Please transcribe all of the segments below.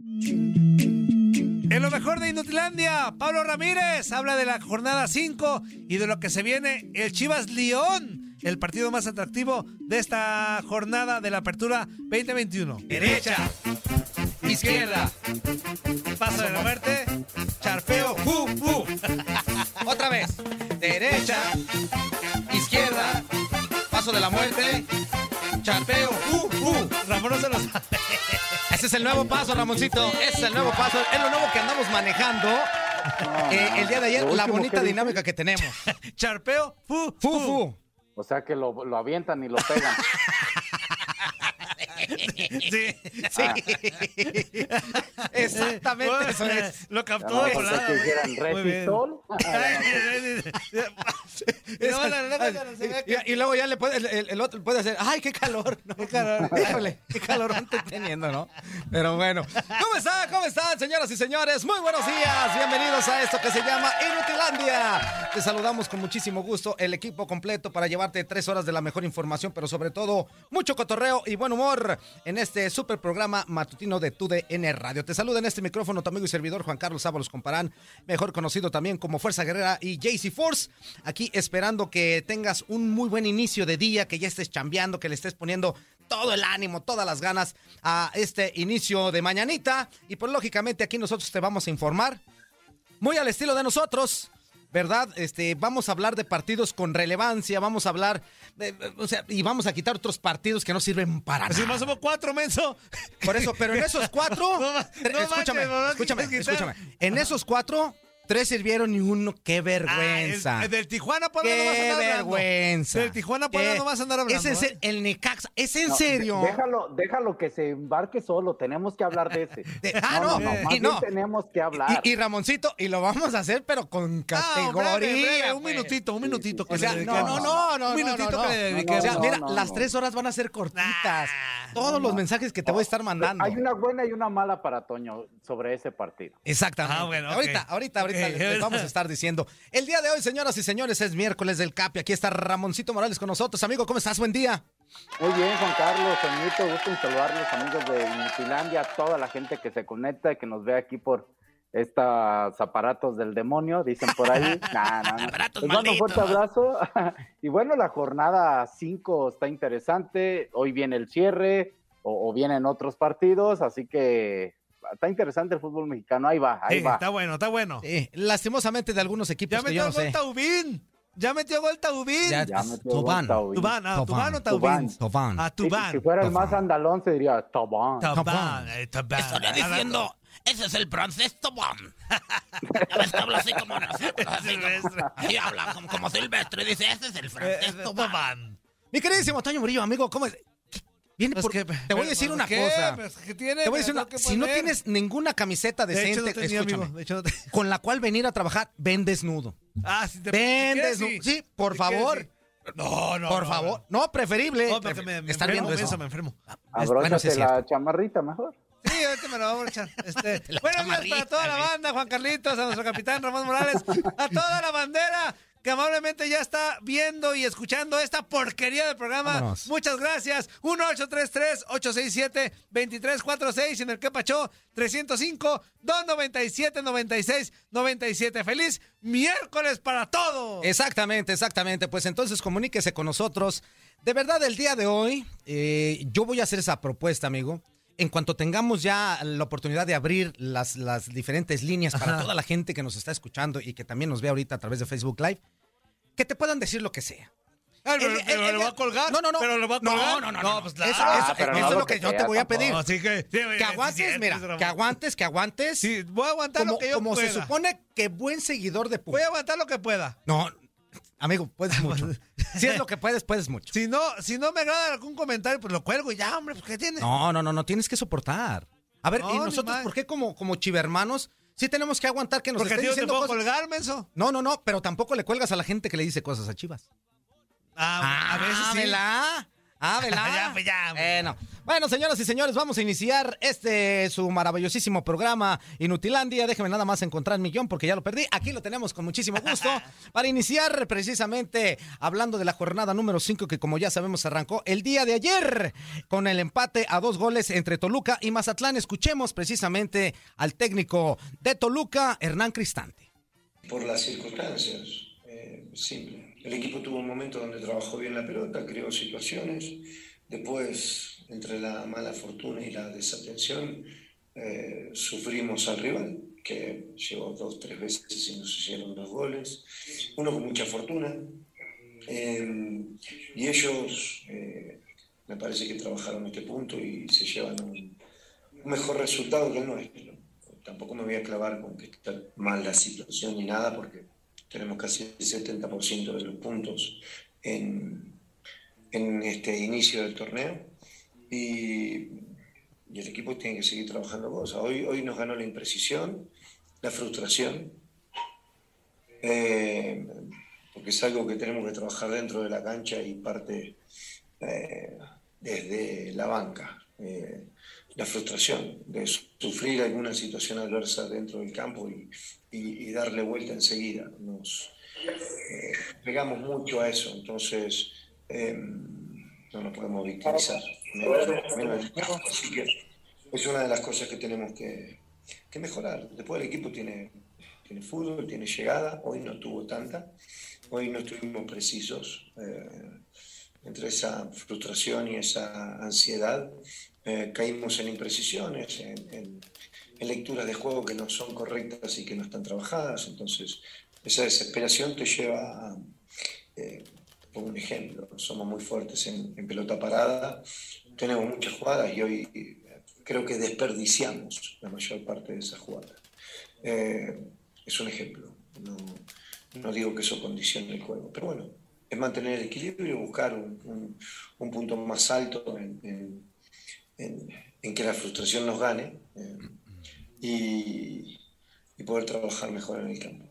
En lo mejor de Inutilandia, Pablo Ramírez habla de la jornada 5 y de lo que se viene el Chivas León, el partido más atractivo de esta jornada de la apertura 2021. Derecha, izquierda, paso de la muerte, charpeo, fu, fu. Otra vez, derecha, izquierda, paso de la muerte, charpeo, fu, fu. Ramón no se lo sabe. Ese es el nuevo paso, Ramoncito. Ese es el nuevo paso. Es lo nuevo que andamos manejando. Eh, el día de ayer, la bonita dinámica que tenemos. Charpeo, fu, Fu, fu. O sea que lo, lo avientan y lo pegan. Sí, Sí. Exactamente Bueno, eso es. Lo captó de volada. Y, y luego ya le puede, el, el- el otro puede hacer, ¡ay, qué calor! ¿no? Qué calor. Híjole, qué calor estoy teniendo, ¿no? Pero bueno. ¿Cómo están? ¿Cómo están, señoras y señores? Muy buenos días. Bienvenidos a esto que se llama Inutilandia. Te saludamos con muchísimo gusto, el equipo completo para llevarte tres horas de la mejor información, pero sobre todo mucho cotorreo y buen humor en este super programa matutino de TUDN Radio. Te saluda en este micrófono tu amigo y servidor Juan Carlos Ábalos Comparán, mejor conocido también como Fuerza Guerrera y JC Force. Aquí esperando que tengas un muy buen inicio de día, que ya estés chambeando, que le estés poniendo todo el ánimo, todas las ganas a este inicio de mañanita. Y pues lógicamente aquí nosotros te vamos a informar muy al estilo de nosotros. ¿Verdad? Este, vamos a hablar de partidos con relevancia, vamos a hablar, de- o sea, y vamos a quitar otros partidos que no sirven para nada. más somos cuatro, menso. Por eso, pero en esos cuatro, No no escúchame, manches, escúchame, ¿qué quieres escúchame. En esos cuatro, tres sirvieron y uno, qué vergüenza. Ah, el- el del Tijuana Puebla no vas a andar hablando. vergüenza. Del Tijuana Puebla Qué- no vas a andar hablando. Es en ¿eh? serio, el Necaxa, es en No, serio. de- Déjalo, déjalo que se embarque solo. Tenemos que hablar de ese. De- ah, no, no, no, y no. tenemos que hablar. Y, y Ramoncito, y lo vamos a hacer, pero con Ah, categoría. breve, breve, un pues. minutito, un minutito. que O sea, le no, dediquemos. no, no, no. Un minutito no, no. que le dediquemos. O sea, No, mira, no, las tres horas van a ser cortitas. Todos los mensajes que te voy a estar mandando. Hay una buena y una mala para Toño sobre ese partido. Exactamente. Ah, bueno. Ahorita, ahorita, ahorita. Les, les vamos a estar diciendo. El día de hoy, señoras y señores, es miércoles del Capi. Aquí está Ramoncito Morales con nosotros. Amigo, ¿cómo estás? Buen día. Muy bien, Juan Carlos, Toñito, gusto en saludarlos, amigos de Inutilandia, toda la gente que se conecta y que nos ve aquí por estos aparatos del demonio, dicen por ahí. Nah, nah, nah. Aparatos Les mando un fuerte abrazo. y bueno, la jornada 5 está interesante. Hoy viene el cierre o, o vienen otros partidos, así que está interesante el fútbol mexicano. Ahí va, ahí Sí, va. está bueno, está bueno. Eh, lastimosamente de algunos equipos Ya que yo metió no gol sé. Taubín. Ya metió gol Taubín. Ya- Ya metió Tobán. gol Taubín. Tubán, ah, Tobán. Tubán o Taubín. Tobán. Ah, Si- Tubán. Si fuera el más Tobán. andalón se diría Tobán. Tubán. eh, Tubán. Estaría diciendo, ese es el francés Tobán. Ya ves que habla así como nosotros, así Silvestre. como, así habla como, como Silvestre, dice, ese es el Eh, francés eh, Tobán. Tubán. Mi queridísimo Toño Murillo, amigo, ¿cómo es? Viene Pues por- que- Te voy a pero, decir pues, una ¿qué? cosa. Pues. Te voy a decir una que Si no tienes ninguna camiseta De hecho, decente, no tenía, escúchame, amigo. De hecho, no tenía. con la cual venir a trabajar, ven desnudo. Ah, si te Ven si quieres, desnudo. Sí, por quieres, favor. sí. No, no. Por no, favor. No, preferible. No, porque me, me Estar enfermo, viendo eso. me enfermo. Es- bueno, Abróchate sí la cierto. chamarrita mejor. Sí, ahorita me lo vamos a echar. Este, buenos días para toda la banda, Juan Carlitos, a nuestro capitán Ramón Morales, a toda la bandera que amablemente ya está viendo y escuchando esta porquería del programa. Vámonos. Muchas gracias. 1-833-867-2346 en el que pachó 305-297-96-97. Feliz miércoles para todos. Exactamente, exactamente. Pues entonces comuníquese con nosotros. De verdad, el día de hoy, eh, yo voy a hacer esa propuesta, amigo. En cuanto tengamos ya la oportunidad de abrir las, las diferentes líneas para Ajá. toda la gente que nos está escuchando y que también nos ve ahorita a través de Facebook Live, que te puedan decir lo que sea. Ah, el- el- pero el- le va a colgar. No, no, no. Pero le va a No, colgar. no, no, no. pues Eso, claro. eso- pero eso no es lo lo que que yo te voy a pedir. Así que, sí, Que aguantes, mira, que aguantes, que aguantes. Sí, voy a aguantar como lo que yo como se supone que buen seguidor de Voy Pumas. a aguantar lo que pueda. No, amigo, puedes mucho. Si es lo que puedes, puedes mucho. Si no, si no me agrada algún comentario, pues lo cuelgo y ya, hombre, pues ¿qué tiene? No, no, no, no tienes que soportar. A ver, No, ¿y nosotros por qué como, como chivermanos sí tenemos que aguantar que nos Porque estén no te diciendo puedo cosas? colgar, menso. No, no, no, pero tampoco le cuelgas a la gente que le dice cosas a Chivas. Ah, a veces sí. Ah, ¿verdad? Ya, pues ya. Bueno. Bueno, señoras y señores, vamos a iniciar este su maravillosísimo programa Inutilandia. Déjenme nada más encontrar mi guion porque ya lo perdí. Aquí lo tenemos con muchísimo gusto para iniciar precisamente hablando de la jornada número 5 que como ya sabemos arrancó el día de ayer con el empate a dos goles entre Toluca y Mazatlán. Escuchemos precisamente al técnico de Toluca, Hernán Cristante. por las circunstancias. eh, simple. El equipo tuvo un momento donde trabajó bien la pelota, creó situaciones. Después, entre la mala fortuna y la desatención, eh, sufrimos al rival, que llegó dos, tres veces y nos hicieron dos goles. Uno con mucha fortuna. Eh, y ellos, eh, me parece que trabajaron este punto y se llevan un, un mejor resultado que el nuestro. Tampoco me voy a clavar con que está mal la situación ni nada, porque tenemos casi el 70% de los puntos en, en este inicio del torneo y, y el equipo tiene que seguir trabajando cosas. Hoy, hoy nos ganó la imprecisión, la frustración, eh, porque es algo que tenemos que trabajar dentro de la cancha y parte eh, desde la banca. Eh, la frustración de sufrir alguna situación adversa dentro del campo y, y- y darle vuelta enseguida. Nos eh, pegamos mucho a eso, entonces eh, no nos podemos victimizar. Así que es una de las cosas que tenemos que, que mejorar. Después el equipo tiene, tiene fútbol, tiene llegada, hoy no tuvo tanta, hoy no estuvimos precisos. eh, entre esa frustración y esa ansiedad, eh, caímos en imprecisiones, en, en- en lecturas de juego que no son correctas y que no están trabajadas. Entonces, esa desesperación te lleva a, eh, por un ejemplo, somos muy fuertes en, pelota parada, tenemos muchas jugadas y hoy eh, creo que desperdiciamos la mayor parte de esas jugadas. Eh, es un ejemplo, no, no digo que eso condicione el juego, pero bueno, es mantener el equilibrio y buscar un, un- un punto más alto en, en- que la frustración nos gane y, y poder trabajar mejor en el campo.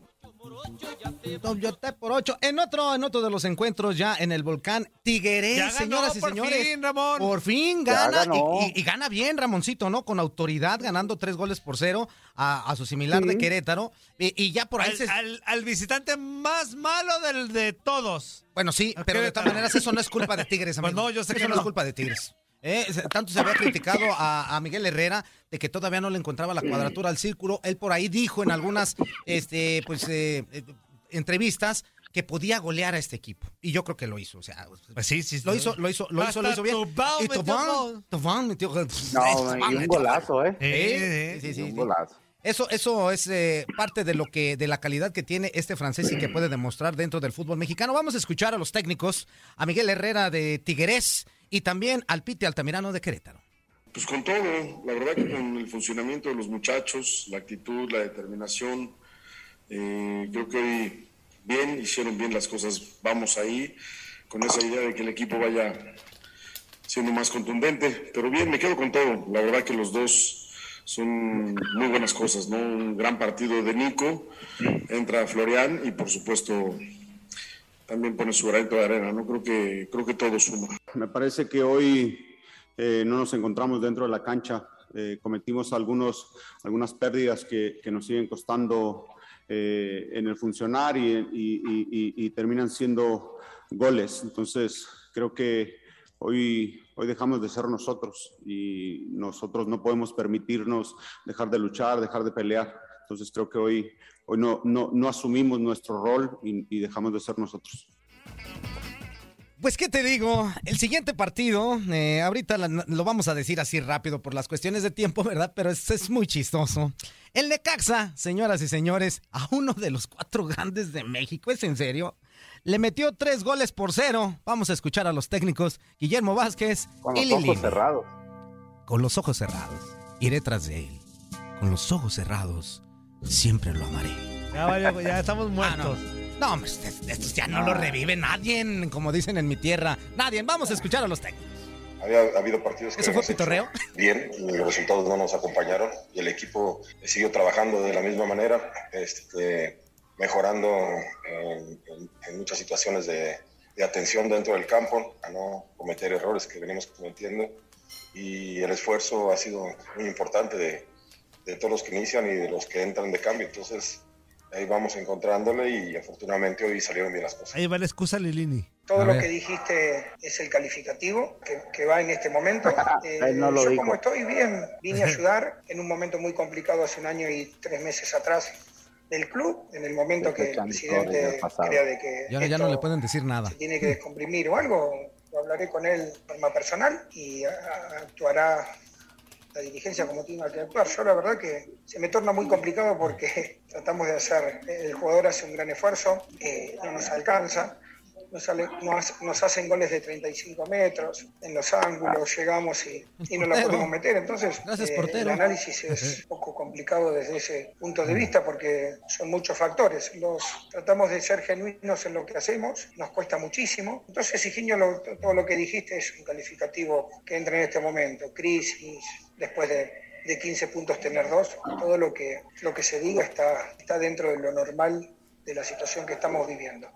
Toyote por ocho. En otro, en otro de los encuentros ya en el volcán Tiguerés, Ya ganó, señoras y por señores. fin, Ramón. Por fin gana y, y- y gana bien Ramoncito, ¿no? Con autoridad, ganando tres goles por cero a, a su similar de. Querétaro. Y, y ya por ahí Al, se... al- al visitante más malo del, de todos. Bueno, sí, pero de todas maneras eso no es culpa de Tigres, Pues amigo. no, yo sé Eso no. es culpa de Tigres. Eh, Tanto se había criticado a, a Miguel Herrera de que todavía no le encontraba la cuadratura al círculo. Él por ahí dijo en algunas este, pues, eh, eh, entrevistas que podía golear a este equipo. Y yo creo que lo hizo. O sea, Pues sí, sí. lo hizo, lo hizo, lo hizo, lo hizo bien. Tubán y Tobán. Tobán metió. No, Tobán y un golazo, ¿eh? Eh, Sí, sí, sí, un golazo. Eso, eso es eh, parte de lo que, de la calidad que tiene este francés y que puede demostrar dentro del fútbol mexicano. Vamos a escuchar a los técnicos, a Miguel Herrera de Tiguerés y también al Pite Altamirano de Querétaro. Pues con todo, la verdad que con el funcionamiento de los muchachos, la actitud, la determinación, eh, creo que hoy bien, hicieron bien las cosas, vamos ahí, con esa idea de que el equipo vaya siendo más contundente, pero bien, me quedo con todo, la verdad que los dos son muy buenas cosas, ¿no? Un gran partido de Nico, entra Florian y por supuesto también pone su granito de arena, ¿no? Creo que, creo que todo suma. Me parece que hoy eh, no nos encontramos dentro de la cancha. Eh, cometimos algunos, algunas pérdidas que, que nos siguen costando eh, en el funcionar y, y- y- y- terminan siendo goles. Entonces, creo que hoy, hoy dejamos de ser nosotros y nosotros no podemos permitirnos dejar de luchar, dejar de pelear. Entonces, creo que hoy, hoy no, no, no asumimos nuestro rol y- y dejamos de ser nosotros. Pues, ¿qué te digo? El siguiente partido, eh, ahorita la- lo vamos a decir así rápido por las cuestiones de tiempo, ¿verdad? Pero es, es muy chistoso. El Necaxa, señoras y señores, a uno de los cuatro grandes de México, ¿es en serio? Le metió tres goles por cero. Vamos a escuchar a los técnicos Guillermo Vázquez Con y los ojos cerrados. Con los ojos cerrados, iré tras de él. Con los ojos cerrados, siempre lo amaré. Ya, valió, ya estamos Ah, muertos. no. No, hombre, estos estos ya no lo revive nadie, como dicen en mi tierra. Nadie. Vamos a escuchar a los técnicos. Había ha habido partidos que ¿Eso fue pitorreo? bien y los resultados no nos acompañaron y el equipo siguió trabajando de la misma manera, este, mejorando en, en- en muchas situaciones de, de atención dentro del campo, a no cometer errores que venimos cometiendo y el esfuerzo ha sido muy importante de, de todos los que inician y de los que entran de cambio, entonces ahí vamos encontrándole y afortunadamente hoy salieron bien las cosas. Ahí va la excusa Lilini. Todo lo que dijiste es el calificativo que, que va en este momento. Eh, no lo yo dijo. como estoy bien, vine a ayudar en un momento muy complicado hace un año y tres meses atrás del club, en el momento que el presidente crea de que Y ahora ya no le pueden decir nada. se tiene que descomprimir o algo, lo hablaré con él de forma personal y actuará la dirigencia como tenga que actuar. Yo la verdad que se me torna muy complicado porque tratamos de hacer, el jugador hace un gran esfuerzo, eh, no nos alcanza, nos, sale- nos- nos hacen goles de 35 metros, en los ángulos llegamos y, y no la podemos meter. Entonces, eh, el análisis es un poco complicado desde ese punto de vista porque son muchos factores. Los tratamos de ser genuinos en lo que hacemos, nos cuesta muchísimo. Entonces, Higinio, lo- todo lo que dijiste es un calificativo que entra en este momento. Crisis, después de, de 15 puntos tener dos, todo lo que, lo que se diga está, está dentro de lo normal de la situación que estamos viviendo.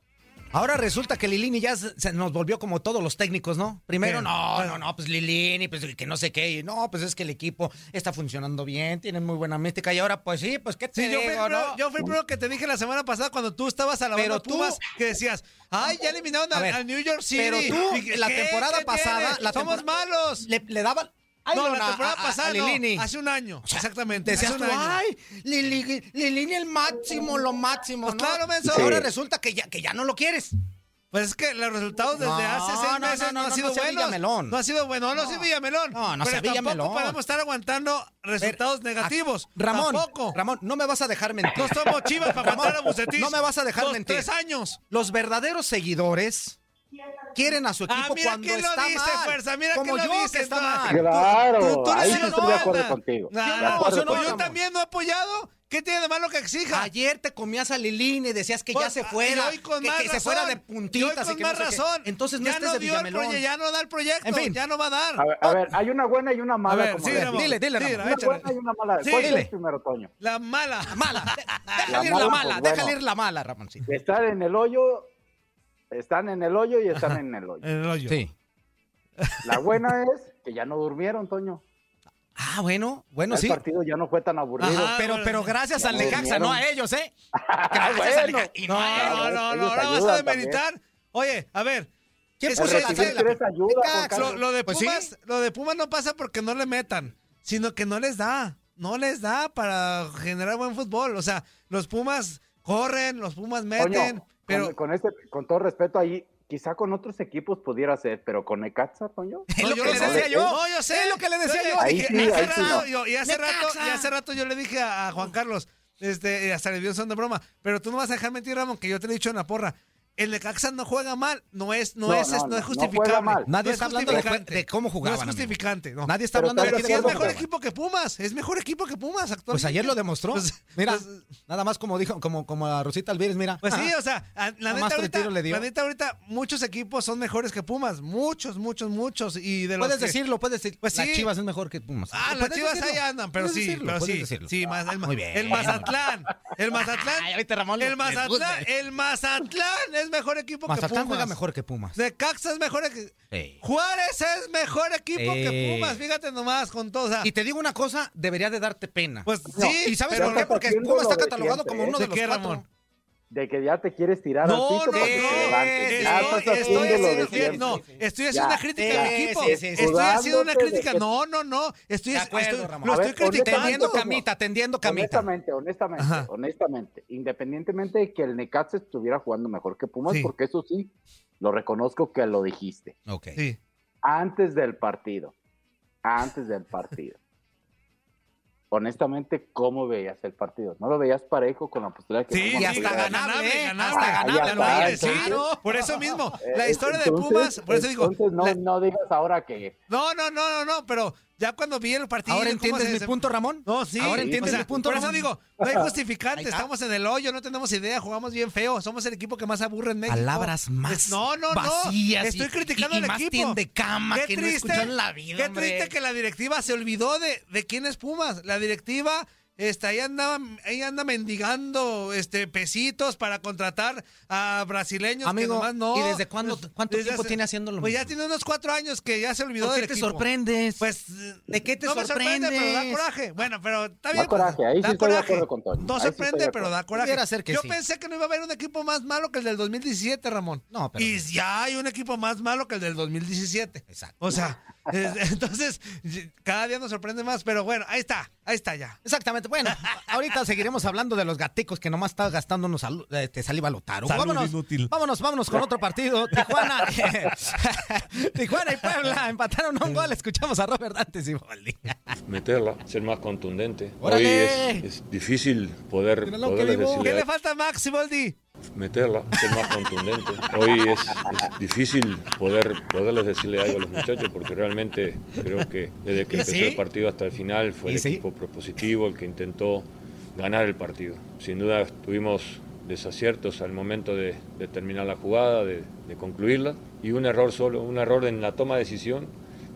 Ahora resulta que Lilini ya se nos volvió como todos los técnicos, ¿no? Primero, ¿Qué? no, no, no, pues Lilini, pues que no sé qué. y No, pues es que el equipo está funcionando bien, tienen muy buena mística. Y ahora, pues sí, pues qué te Sí, yo fui, digo, el primero, ¿no? yo fui el primero que te dije la semana pasada cuando tú estabas a la Pero banda tú- que decías, ay, ya eliminaron A ver, New York City. pero tú, la temporada ¿Qué pasada, la somos malos. Le, le daban. Ay, no, no, la a- temporada a- a pasada no, Lilini. hace un año, exactamente. Decías hace tú, un año. ay, Lili- Lilini el máximo, lo máximo. Pues ¿no? claro, menso. Y Ahora Sí. resulta que ya, que ya no lo quieres. Pues es que los resultados desde No, hace seis no, no, meses no, no, han no, sido buenos. Villamelón. No ha sido bueno, no, no, No. sí Villamelón. No, no pero sea Villamelón. tampoco podemos estar aguantando resultados negativos. a- Ramón, Tampoco. Ramón, no me vas a dejar mentir. No somos chivas para aguantar a Bucetich. No me vas a dejar Dos, mentir. Tres años. Los verdaderos seguidores quieren a su equipo Ah, mira cuando quién lo está dice, mal. Fuerza, mira Como lo yo dice, que está no. mal. Claro, Tú- tú ahí el estoy de acuerdo contigo. No, De no, acuerdo yo no, contigo. yo también no he apoyado. ¿Qué tiene de malo que exija? Ayer te comías a Lilín y decías que ya Pues, se fuera, y hoy con que, más que se razón. fuera de Y hoy puntitas con y que más no sé qué. razón. Entonces no ya estés no de dio el ya no da el proyecto, En fin. ya no va a dar. A ver, a ver, hay una buena y una mala. A ver, como sí. Ramón. Dile, dile, Sí, Ramón. Una échale. buena y una mala. Sí, ¿Cuál dile. es primero, Toño? La mala. Mala. De- Déjale ir la mala, pues, déjale ir la mala, Ramón. Sí. Están en el hoyo, están en el hoyo y están en el hoyo. En el hoyo. Sí. La buena es que ya no durmieron, Toño. Ah, bueno, bueno, el sí. partido ya no fue tan aburrido. Ajá. Pero, pero gracias al no Necaxa, no a ellos, ¿eh? Ah, Gracias al bueno. Necaxa. Y no, No, no, no, no, vas a demeritar. Oye, a ver. ¿Quién puso la ayuda. Lo, lo de Pues sí. Pumas, lo de Pumas no pasa porque no le metan, sino que no les da, no les da para generar buen fútbol. O sea, los Pumas corren, los Pumas meten, pero con, con este, con todo respeto ahí, quizá con otros equipos pudiera ser, pero con Necaxa, Toño. Es No, lo yo que lo le sé. decía yo. No, yo sé. Lo que le decía yo. Ahí dije, sí, hace ahí sí rato, no. yo- y hace rato, y hace rato yo le dije a, a Juan Carlos, este, y hasta le dio son de broma, pero tú no vas a dejar mentir, Ramón, que yo te he dicho en la porra. El Necaxa no juega mal, no es, no, No, es, no, es- no no, es no justificable. juega mal. Nadie No es está hablando de, cómo jugaban. No es justificante, no. Nadie está Pero hablando de que es mejor equipo que Pumas, es mejor equipo que Pumas actualmente. Pues ayer lo demostró. Pues- mira, pues- nada más como dijo, como, como a Rosita Alvírez, mira. Pues sí, Ah, o sea, a- la neta, ahorita, tiros le dio. la neta ahorita muchos equipos son mejores que Pumas, muchos, muchos, muchos. Y de los Puedes que- decirlo, puedes decir. Pues Las sí. Chivas es mejor que Pumas. Ah, las chivas decirlo. ahí andan, pero sí, decirlo, pero puedes sí. decirlo. Sí, más, el, Muy bien. el Mazatlán. El Mazatlán. El Mazatlán. El Mazatlán es mejor equipo que Mazatlán Pumas. juega mejor que Pumas. Necaxa es mejor que. Sí. Juárez es mejor equipo que Eh. Pumas. Fíjate nomás con todo. o sea, Y te digo una cosa, debería de darte pena. pues No, sí. ¿Y sabes por qué? Porque Pumas está catalogado como ¿eh? uno ¿De los qué, cuatro. De que ya te quieres tirar No, al piso no, para que te no, levantes. Ya estoy, estás estoy haciendo lo de haciendo, siempre. no, estoy haciendo Ya. una crítica Sí, al equipo. sí, sí, sí. Estoy haciendo una crítica. que- No, no, no. Estoy, acuerdo, estoy- Ramón. lo A ver, estoy criticando. Tendiendo camita, tendiendo camita. Honestamente, honestamente, Ajá. honestamente, independientemente de que el Necaxa estuviera jugando mejor que Pumas, Sí. porque eso sí, lo reconozco que lo dijiste. Ok. Sí. Antes del partido, antes del partido. Honestamente, ¿cómo veías el partido? ¿No lo veías parejo con la postura que Sí, Y sí, hasta ganable, ¿eh? ganable. Hasta ganable, ganable, sí, no, por eso mismo. Eh, La historia de Pumas, por eso digo. Entonces, no, la- no digas ahora que No, no, no, no, no, pero ya cuando vi el partido. ¿Ahora entiendes mi punto, Ramón? No, sí. ¿Ahora entiendes o sea, mi punto, Por eso digo, no hay justificante. Estamos en el hoyo, no tenemos idea, jugamos bien feo. Somos el equipo que más aburre en México. Palabras más Es- No, no, vacías no. y- Estoy criticando y- y al más equipo. tiende cama Qué que triste, la vida, Qué hombre. triste que la directiva se olvidó de, de quién es Pumas. La directiva Este, ahí anda, ahí anda mendigando este, pesitos para contratar a brasileños Amigo, que nomás no. ¿y desde cuándo- cuánto desde tiempo tiene haciendo lo Pues ya tiene unos cuatro años que ya se olvidó ¿Por qué del te equipo. sorprendes? Pues, ¿De qué te no me sorprende, pero da coraje. Bueno, pero está Da bien. pues, coraje, ahí sí da estoy de acuerdo con Toño. No Ahí sorprende, de pero da coraje. Ser que Yo sí. pensé que no iba a haber un equipo más malo que el del 2017, Ramón. No, pero- Y ya hay un equipo más malo que el del 2017. Exacto. O sea, entonces, cada día nos sorprende más, pero bueno, ahí está, ahí está ya. Exactamente. Bueno, ahorita seguiremos hablando de los gaticos que nomás está gastándonos salu- este, saliva Lotaro. Salud vámonos, inútil. vámonos, vámonos con otro partido. Tijuana, Tijuana y Puebla empataron un gol. Escuchamos a Robert Dante Siboldi. meterla, ser más contundente. ¡Órale! Hoy es, es difícil poder, decirle ¿Qué le falta a Max Siboldi? Meterla, ser más contundente. Hoy es, es difícil poder poderles decirle algo a los muchachos porque realmente creo que desde que ¿Y empezó el partido hasta el final fue ¿Y el equipo propositivo el que intentó ganar el partido. Sin duda tuvimos desaciertos al momento de, de terminar la jugada, de, de concluirla y un error solo, un error en la toma de decisión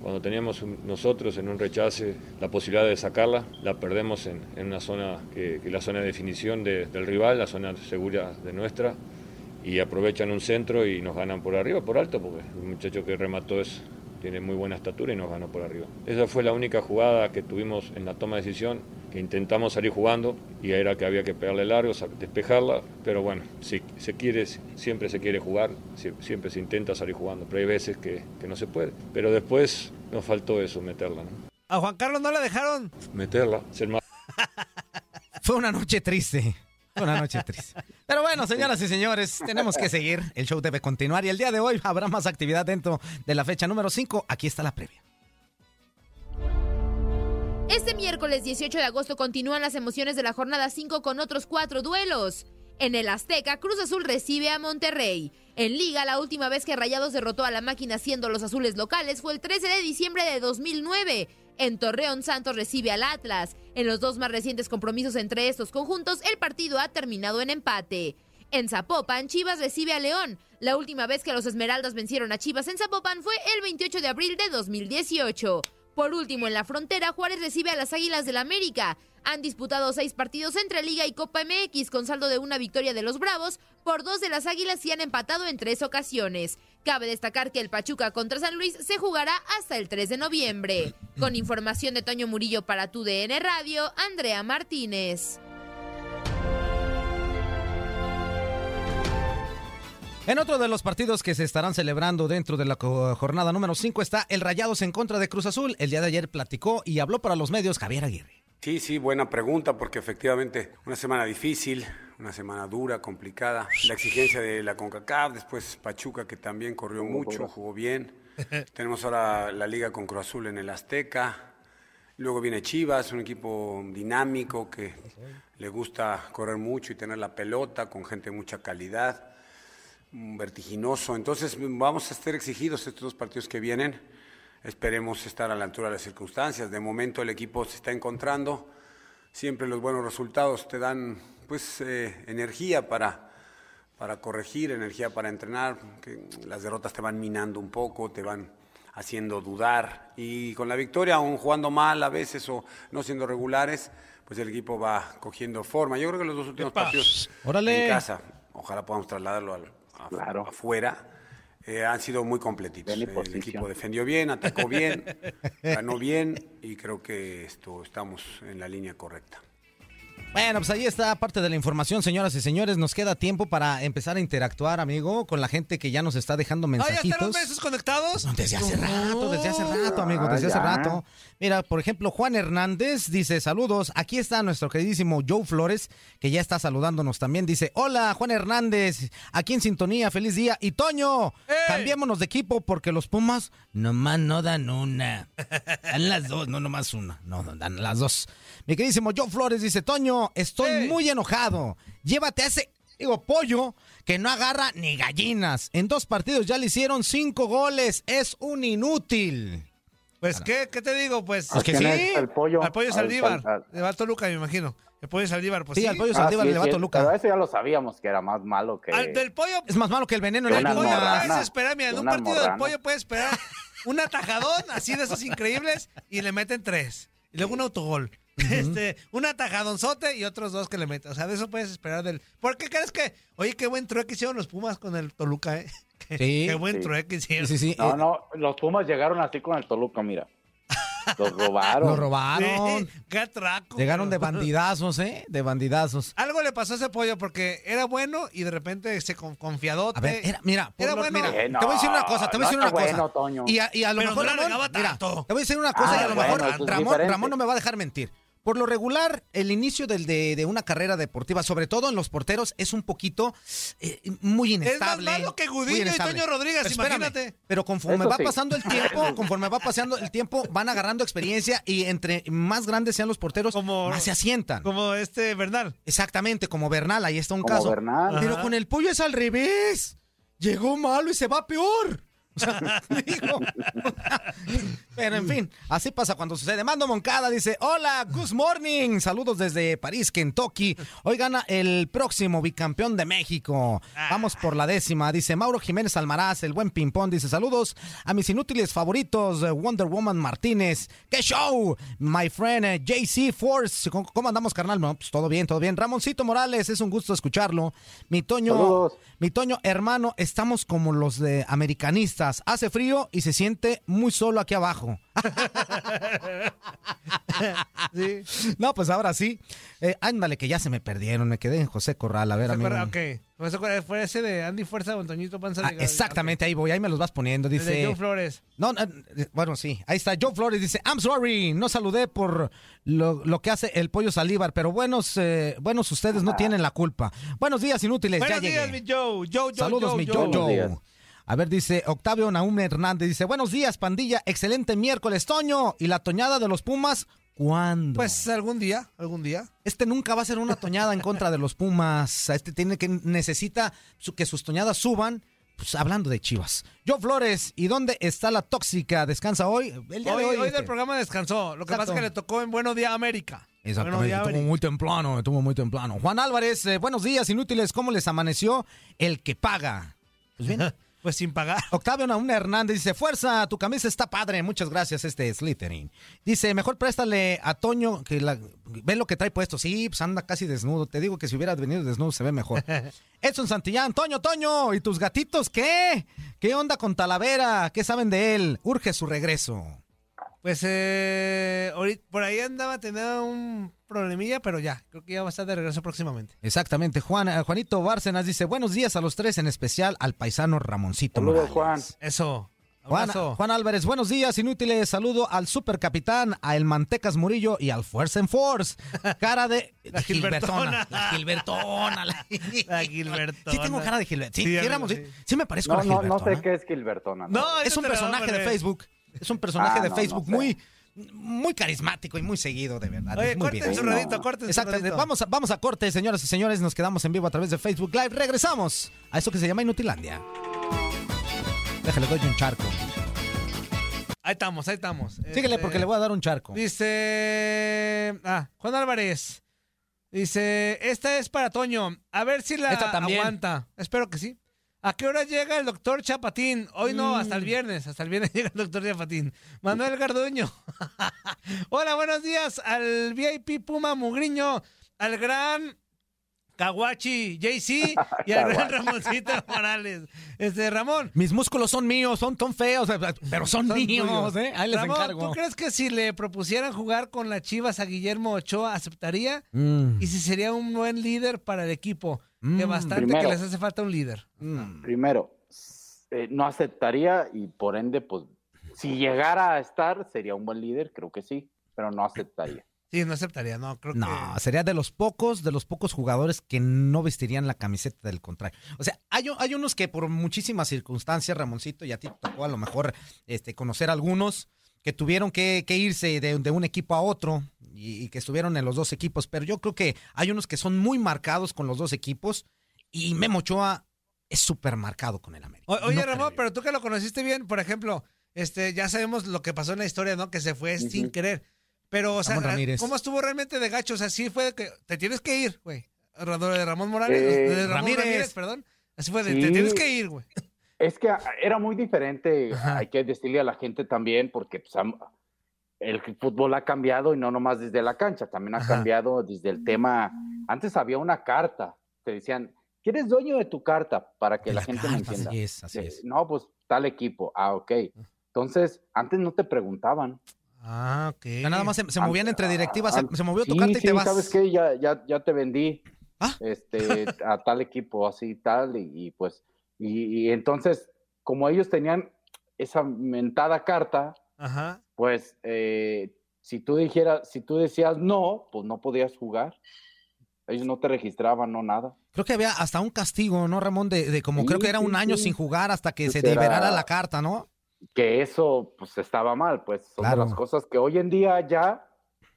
cuando teníamos nosotros en un rechace la posibilidad de sacarla, la perdemos en, una zona que, es la zona de definición de- del rival, la zona segura de nuestra, y aprovechan un centro y nos ganan por arriba, por alto, porque el muchacho que remató es, tiene muy buena estatura y nos ganó por arriba. Esa fue la única jugada que tuvimos en la toma de decisión, que intentamos salir jugando y era que había que pegarle largo, despejarla, pero bueno, si se quiere, siempre se quiere jugar, sie- siempre se intenta salir jugando, pero hay veces que, que no se puede. Pero después nos faltó eso, meterla, ¿no? A Juan Carlos no le dejaron. Meterla, ser más... Fue una noche triste. Una noche triste. Pero bueno, señoras y señores, tenemos que seguir. El show debe continuar y el día de hoy habrá más actividad dentro de la fecha número 5. Aquí está la previa. Este miércoles 18 de agosto continúan las emociones de la jornada 5 con otros cuatro duelos. En el Azteca, Cruz Azul recibe a Monterrey. En Liga, la última vez que Rayados derrotó a la máquina siendo los azules locales fue el 13 de diciembre de 2009. En Torreón, Santos recibe al Atlas. En los dos más recientes compromisos entre estos conjuntos, el partido ha terminado en empate. En Zapopan, Chivas recibe a León. La última vez que los Esmeraldas vencieron a Chivas en Zapopan fue el 28 de abril de 2018. Por último, en la frontera, Juárez recibe a las Águilas del América. Han disputado seis partidos entre Liga y Copa MX con saldo de una victoria de los Bravos por dos de las Águilas y han empatado en tres ocasiones. Cabe destacar que el Pachuca contra San Luis se jugará hasta el 3 de noviembre. Con información de Toño Murillo para tu DN Radio, Andrea Martínez. En otro de los partidos que se estarán celebrando dentro de la jornada número 5 está el Rayados en contra de Cruz Azul. El día de ayer platicó y habló para los medios Javier Aguirre. Sí, sí, buena pregunta, porque efectivamente una semana difícil, una semana dura, complicada. La exigencia de la CONCACAF, después Pachuca, que también corrió mucho, jugó bien. Tenemos ahora la liga con Cruz Azul en el Azteca. Luego viene Chivas, un equipo dinámico que le gusta correr mucho y tener la pelota, con gente de mucha calidad, vertiginoso. Entonces vamos a estar exigidos estos dos partidos que vienen. Esperemos estar a la altura de las circunstancias. De momento el equipo se está encontrando. Siempre los buenos resultados te dan pues eh, energía para, para corregir, energía para entrenar. Que las derrotas te van minando un poco, te van haciendo dudar. Y con la victoria, aún jugando mal a veces o no siendo regulares, pues el equipo va cogiendo forma. Yo creo que los dos últimos ¡Epa! partidos ¡Órale! en casa, ojalá podamos trasladarlo al, a- Claro. afuera. Eh, han sido muy completitos. El equipo defendió bien, atacó bien, ganó bien y creo que esto estamos en la línea correcta. Bueno, pues ahí está parte de la información, señoras y señores. Nos queda tiempo para empezar a interactuar, amigo, con la gente que ya nos está dejando Ah, ¿ya mensajitos. están los besos conectados? Desde hace rato, desde hace rato, amigo, Ah, desde hace rato. Mira, por ejemplo, Juan Hernández dice, saludos, aquí está nuestro queridísimo Joe Flores, que ya está saludándonos también. Dice, hola, Juan Hernández, aquí en sintonía, feliz día. Y Toño, cambiémonos de equipo porque los Pumas nomás no dan una. Dan las dos, no nomás una, no, no, dan las dos. Mi queridísimo Joe Flores dice, Toño, estoy Ey. muy enojado. Llévate a ese... Digo, pollo que no agarra ni gallinas. En dos partidos ya le hicieron cinco goles. Es un inútil. Pues, ¿qué, ¿qué te digo? Pues, que ¿Quién sí. es el pollo? al pollo Al- Saldívar. al- De Vato Luca, me imagino. El pollo Saldívar, pues Sí, sí. al pollo Ah, Saldívar sí, le va sí, Toluca. Pero eso ya lo sabíamos que era más malo que. Al del pollo, Es más malo que el veneno morrana. puedes esperar, mira, en un partido del morrana. pollo puedes esperar un atajadón así de esos increíbles y le meten tres. Y luego un autogol. Este, un atajadonzote y otros dos que le meten. O sea, de eso puedes esperar del. ¿Por qué crees que? Oye, qué buen trueque hicieron los Pumas con el Toluca, ¿eh? Qué, Sí. qué buen Sí. trueque hicieron. Sí, sí, sí. No, no, los Pumas llegaron así con el Toluca, mira. Los robaron. Lo robaron. Sí, qué atraco. Llegaron de bandidazos, ¿eh? De bandidazos. Algo le pasó a ese pollo porque era bueno y de repente se con, confiadote. A ver, era, mira, Era lo- bueno. mira, Eh, no, te voy a decir una cosa, te voy a no decir una cosa. bueno, Toño. Y a, y a lo Pero mejor no le Ramón, mira, te voy a decir una cosa Ah, y a lo bueno, mejor Ramón. Ramón no me va a dejar mentir. Por lo regular, el inicio del, de, de una carrera deportiva, sobre todo en los porteros, es un poquito eh, muy inestable. malo que Gudiño y. Toño Rodríguez, Pero espérame, imagínate. Pero conforme Eso va sí. pasando el tiempo, conforme va pasando el tiempo, van agarrando experiencia y entre más grandes sean los porteros, Como- más se asientan. Como este Bernal. Exactamente, como Bernal, ahí está un Como caso. Bernal. Pero Ajá. con el pollo es al revés. Llegó malo y se va peor. O sea, digo, pero en fin, así pasa cuando sucede. Mando Moncada dice, hola, good morning, saludos desde París, Kentucky. Hoy gana el próximo bicampeón de México. Vamos por la décima, dice Mauro Jiménez Almaraz, el buen ping-pong, dice saludos a mis inútiles favoritos, eh, Wonder Woman Martínez. ¡Qué show! My friend eh, JC Force, ¿cómo, cómo andamos, carnal? No, pues todo bien, todo bien. Ramoncito Morales, es un gusto escucharlo. Mi Toño, Saludos. mi Toño, hermano, estamos como los de americanistas. Hace frío y se siente muy solo aquí abajo. Sí. No, pues ahora sí. Eh, ándale, que ya se me perdieron. Me quedé en José Corral. A ver, ¿Se amigo. acuerda? Ok. ¿se acuerda? Fue ese de Andy Fuerza Antoñito Panza Ah, exactamente, ahí voy. Ahí me los vas poniendo. Dice. de Joe Flores. No, no, eh, bueno, sí. Ahí está. Joe Flores dice, I'm sorry, no saludé por lo, lo que hace el pollo salívar, pero buenos, eh, buenos ustedes no tienen la culpa. Buenos días, inútiles. Buenos ya días, llegué. mi Joe. Joe, Joe, Saludos, Joe, mi Joe. Jojo. A ver, dice Octavio Naum Hernández, dice, buenos días, pandilla, excelente miércoles, Toño. ¿Y la toñada de los Pumas? ¿Cuándo? Pues algún día, algún día. Este nunca va a ser una toñada en contra de los Pumas. Este tiene que necesita que sus toñadas suban. Pues hablando de Chivas. Yo Flores, ¿y dónde está la tóxica? ¿Descansa hoy? El día Hoy, de hoy. hoy este. del programa descansó. Lo que Exacto. pasa es que le tocó en Buenos Días América. Exactamente, Días estuvo muy temprano, estuvo muy temprano. Juan Álvarez, eh, buenos días, inútiles. ¿Cómo les amaneció el que paga? Pues bien. Pues sin pagar. Octavio Naum Hernández dice, fuerza, tu camisa está padre, muchas gracias, este Slytherin. Dice, mejor préstale a Toño, que la, ve lo que trae puesto. Sí, pues anda casi desnudo, te digo que si hubiera venido desnudo se ve mejor. Edson Santillán, Toño, Toño, ¿y tus gatitos qué? ¿Qué onda con Talavera? ¿Qué saben de él? Urge su regreso. Pues eh, ahorita- por ahí andaba teniendo un problemilla, pero ya, creo que ya va a estar de regreso próximamente. Exactamente, Juan, eh, Juanito Bárcenas dice, buenos días a los tres, en especial al paisano Ramoncito Saludos. Juan. Eso. Juan, Álvarez, buenos días, inútiles. Saludo al supercapitán, a el Mantecas Murillo y al Fuerza en Force. Cara de La Gilbertona. La Gilbertona. La, La Gilbertona. Sí, tengo cara de Gilbertona. Sí, Sí, sí, me parezco No, a la no, no Gilbertona. sé qué es Gilbertona. No, Es un personaje de. Facebook. Es un personaje Ah, de no, Facebook no sé. muy, muy carismático y muy seguido, de verdad. Oye, muy corten bien. su rodito, corten su rodito. Vamos a, vamos a corte, señoras y señores. Nos quedamos en vivo a través de Facebook Live. Regresamos a eso que se llama Inutilandia. Déjale, doy un charco. Ahí estamos, ahí estamos. Síguele porque le voy a dar un charco. Dice. Ah, Juan Álvarez. Dice: Esta es para Toño. A ver si la Esta también. aguanta. Espero que sí. ¿A qué hora llega el doctor Chapatín? Hoy no, hasta el Mm. viernes. Hasta el viernes llega el doctor Chapatín. Manuel Garduño. Hola, buenos días al VIP Puma Mugriño, al gran Kawachi JC y al gran Ramoncito Morales. Este, Ramón. Mis músculos son míos, son tan feos, pero son, Son míos, tuyos. ¿eh? Ahí les Ramón, encargo. ¿tú crees que si le propusieran jugar con las Chivas a Guillermo Ochoa aceptaría? Mm, Y si sería un buen líder para el equipo. Que Mm. bastante que les hace falta un líder. mm. Primero, eh, no aceptaría y por ende, pues, si llegara a estar, sería un buen líder, creo que sí, pero no aceptaría. Sí, no aceptaría, no, creo No, que... sería de los pocos, de los pocos jugadores que no vestirían la camiseta del contrario. O sea, hay, hay unos que por muchísimas circunstancias, Ramoncito, y a ti te tocó a lo mejor este, conocer algunos que tuvieron que, que irse de, de un equipo a otro y, y que estuvieron en los dos equipos, pero yo creo que hay unos que son muy marcados con los dos equipos y Memo Ochoa es súper marcado con el América. O- oye, No Ramón, pero tú que lo conociste bien, por ejemplo, este, ya sabemos lo que pasó en la historia, ¿no? Que se fue sin querer. Pero, o sea. ¿cómo estuvo realmente de gacho? O sea, sí fue de que te tienes que ir, güey. De Ramón Morales, Eh, de Ramón Ramírez. Ramírez. perdón. Así fue de, Sí. te tienes que ir, güey. Es que era muy diferente, hay que decirle a la gente también, porque pues, el fútbol ha cambiado y no nomás desde la cancha, también ha Ajá. cambiado desde el tema. Antes había una carta, te decían, ¿quién es dueño de tu carta? Para que De la, la gente me carta, entienda. así es, así es. No, pues tal equipo, ah, ok. Entonces, antes no te preguntaban. Ah, ok. Ya nada más se, se movían entre directivas, se, An- se movió tu carta y sí, te vas. ¿sabes qué? Ya, ya, ya te vendí Ah. este, a tal equipo, así tal, y, y pues, y, y entonces, como ellos tenían esa mentada carta, Ajá. Pues, eh, si tú dijeras, si tú decías no, pues no podías jugar. Ellos no te registraban, no nada. Creo que había hasta un castigo, ¿no, Ramón? De, de como Sí, creo que era sí, un año sí. sin jugar hasta que Pues se era- liberara la carta, ¿no? Que eso, pues, estaba mal, pues, son Claro. de las cosas que hoy en día ya,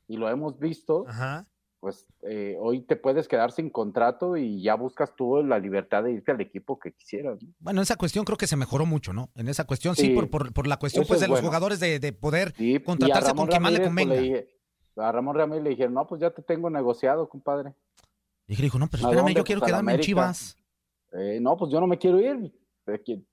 y lo hemos visto, Ajá. Pues eh, hoy te puedes quedar sin contrato y ya buscas tú la libertad de irte al equipo que quisieras. ¿no? Bueno, en esa cuestión creo que se mejoró mucho, ¿no? En esa cuestión sí, Sí. por, por, por la cuestión pues es de los jugadores de, de poder Sí, contratarse con quien más le Ramírez, pues, convenga. le dije- a Ramón Ramírez le dijeron, no, pues ya te tengo negociado, compadre. Y le dijo, no, pero ¿A espérame, yo quiero Pues, quedarme en. Chivas. Eh, no, pues yo no me quiero ir.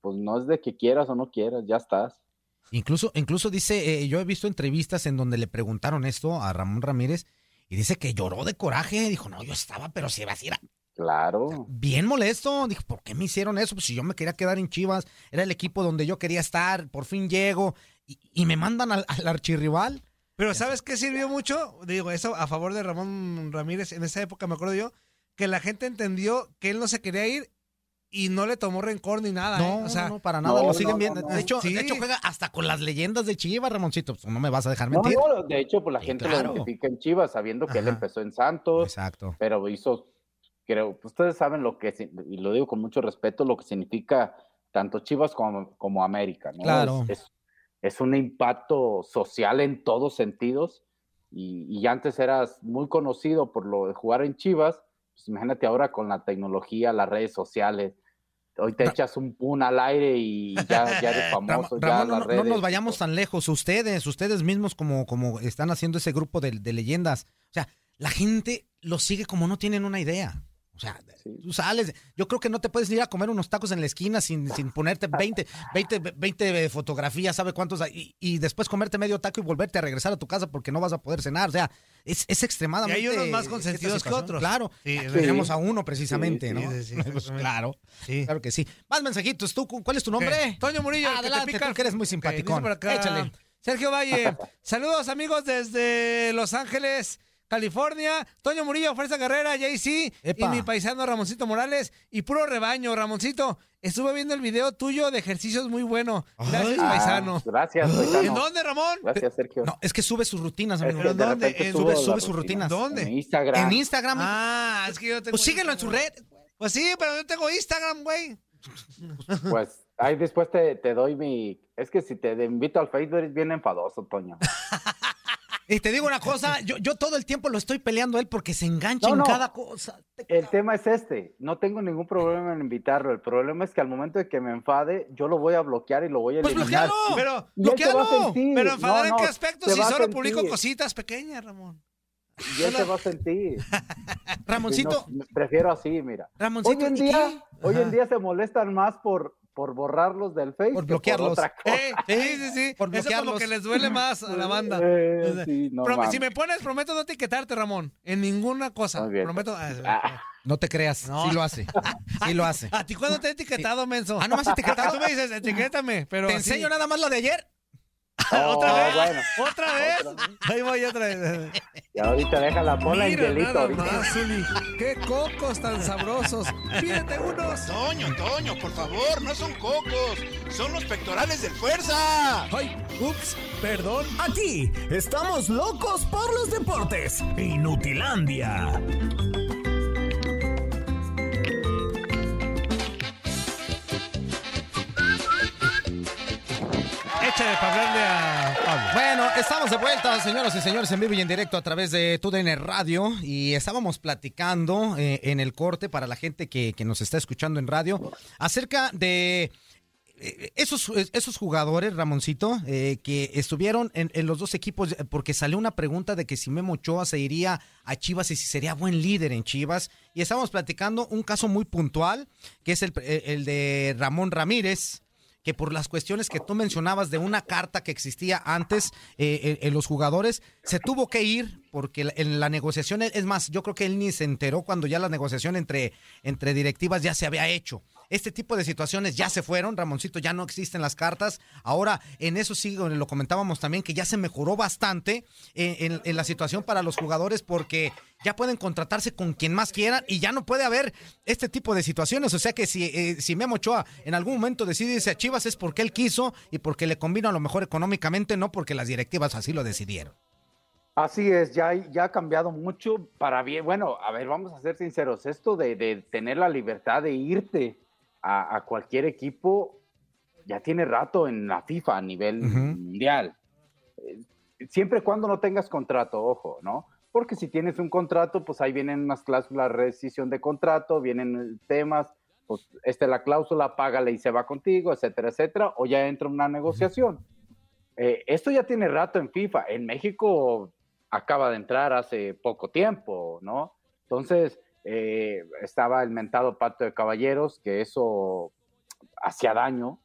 Pues no es de que quieras o no quieras, ya estás. Incluso, incluso dice, eh, yo he visto entrevistas en donde le preguntaron esto a Ramón Ramírez y dice que lloró de coraje. Dijo, no, yo estaba, pero si vas a ir a- Claro. bien molesto. Dijo, ¿por qué me hicieron eso? Pues si yo me quería quedar en Chivas, era el equipo donde yo quería estar, por fin llego y, y me mandan al, al archirrival. Pero ¿sabes qué sirvió mucho? Digo, eso a favor de Ramón Ramírez en esa época, me acuerdo yo, que la gente entendió que él no se quería ir y no le tomó rencor ni nada. No, ¿eh? O sea, no, para nada, no, lo siguen no, viendo. no, de, hecho, Sí. de hecho, juega hasta con las leyendas de Chivas, Ramoncito. Pues no me vas a dejar mentir. no, de hecho, pues la gente claro. lo identifica en Chivas, sabiendo que él Ajá. empezó en Santos, Exacto. pero hizo, creo, ustedes saben lo que, y lo digo con mucho respeto, lo que significa tanto Chivas como, como América, ¿no? Claro. Es, es- es un impacto social en todos sentidos, y, y antes eras muy conocido por lo de jugar en Chivas, pues imagínate ahora con la tecnología, las redes sociales, hoy te echas un pun al aire y ya, ya eres famoso, ya Ramón, no, las no- no nos vayamos tan lejos. Ustedes, ustedes mismos como, como están haciendo ese grupo de, de leyendas. O sea, la gente los sigue como no tienen una idea. O sea, Sí. tú sales. Yo creo que no te puedes ir a comer unos tacos en la esquina sin, sin ponerte 20, 20, 20 fotografías, sabe cuántos, y, y después comerte medio taco y volverte a regresar a tu casa porque no vas a poder cenar. O sea, es, es y extremadamente. hay unos más consentidos que otros. Claro. Sí, Aquí sí. tenemos a uno precisamente, Sí, ¿no? Pues claro. Sí. Claro que sí. Más mensajitos. ¿Tú, ¿Cuál es tu nombre? Toño Murillo, el que te Adelante, pica tú que eres muy simpaticón. acá, Échale. Sergio Valle, saludos amigos desde Los Ángeles, California. Toño Murillo, Fuerza Guerrera, JC y mi paisano Ramoncito Morales y puro rebaño. Ramoncito, estuve viendo el video tuyo de ejercicios muy bueno. Gracias, Ay. paisano. Ah, gracias, paisano. ¿En dónde, Ramón? Gracias, Sergio. No, es que sube sus rutinas, amigo. ¿Dónde? En- subo sube- sus rutinas. rutinas. ¿Dónde? En Instagram. En Instagram. Ah, es que yo tengo. pues síguelo en su red. Pues sí, pero yo tengo Instagram, güey. Pues ahí después te, te doy mi. Es que si te invito al Facebook eres bien enfadoso, Toño. Y te digo una cosa, yo, yo todo el tiempo lo estoy peleando a él porque se engancha No, en no. cada cosa. El tema es este. No tengo ningún problema en invitarlo. El problema es que al momento de que me enfade, yo lo voy a bloquear y lo voy a Pues eliminar. bloquealo. Pero, bloquealo. pero enfadar No, en qué aspecto si solo publico cositas pequeñas, Ramón. Y él se va a sentir. Ramoncito, Y no- prefiero así, mira. Ramoncito, Hoy en ¿y día, hoy en día se molestan más por, por borrarlos del Facebook. Por que bloquearlos. otra cosa. Eh, sí, sí, sí. Por Eso bloquearlos. que les duele más a la banda. Eh, sí, no Pero si me pones, prometo no etiquetarte, Ramón. En ninguna cosa. Prometo. ah, Ah, no te creas, No. sí lo hace. Sí lo hace. ¿A ti cuándo te he etiquetado, menso? Ah, ¿no me has etiquetado? Tú me dices, etiquétame, pero Te así. enseño nada más la de ayer. ¿Otra oh, vez? bueno. ¿Otra vez? Ahí voy otra vez. Y ahorita déjala, ponla en Mira hielito. nada ahorita. más, Zuli. ¡Qué cocos tan sabrosos! ¡Pídete unos! Toño, Toño, por favor, no son cocos, son los pectorales del fuerza. ¡Ay! ¡Ups! Perdón. Aquí estamos locos por los deportes. Inutilandia. Bueno, estamos de vuelta, señoras y señores, en vivo y en directo a través de TUDN Radio y estábamos platicando eh, en el corte para la gente que, nos está escuchando en radio acerca de eh, esos, esos jugadores, Ramoncito, eh, que estuvieron en, los dos equipos, porque salió una pregunta de que si Memo Ochoa se iría a Chivas y si sería buen líder en Chivas. Y estábamos platicando un caso muy puntual, que es el, el de Ramón Ramírez que por las cuestiones que tú mencionabas de una carta que existía antes eh, en, en los jugadores, se tuvo que ir porque en la negociación, es más, yo creo que él ni se enteró cuando ya la negociación entre, entre directivas ya se había hecho. Este tipo de situaciones ya se fueron, Ramoncito, ya no existen las cartas. Ahora, en eso sí, lo comentábamos también, que ya se mejoró bastante en, en- en la situación para los jugadores porque ya pueden contratarse con quien más quieran y ya no puede haber este tipo de situaciones. O sea que si, eh, si Memo Ochoa en algún momento decide irse a Chivas es porque él quiso y porque le convino a lo mejor económicamente, no porque las directivas así lo decidieron. Así es, ya, ya ha cambiado mucho para bien. Bueno, a ver, vamos a ser sinceros. Esto de, de tener la libertad de irte a, a cualquier equipo ya tiene rato en la FIFA a nivel mundial. Eh, Siempre y cuando no tengas contrato, ojo, ¿no? Porque si tienes un contrato, pues ahí vienen unas cláusulas de rescisión de contrato, vienen temas, pues esta es la cláusula, págale y se va contigo, etcétera, etcétera, o ya entra una negociación. Eh, esto ya tiene rato en FIFA. En México acaba de entrar hace poco tiempo, ¿no? Entonces, eh, estaba el mentado pacto de caballeros, que eso hacía daño,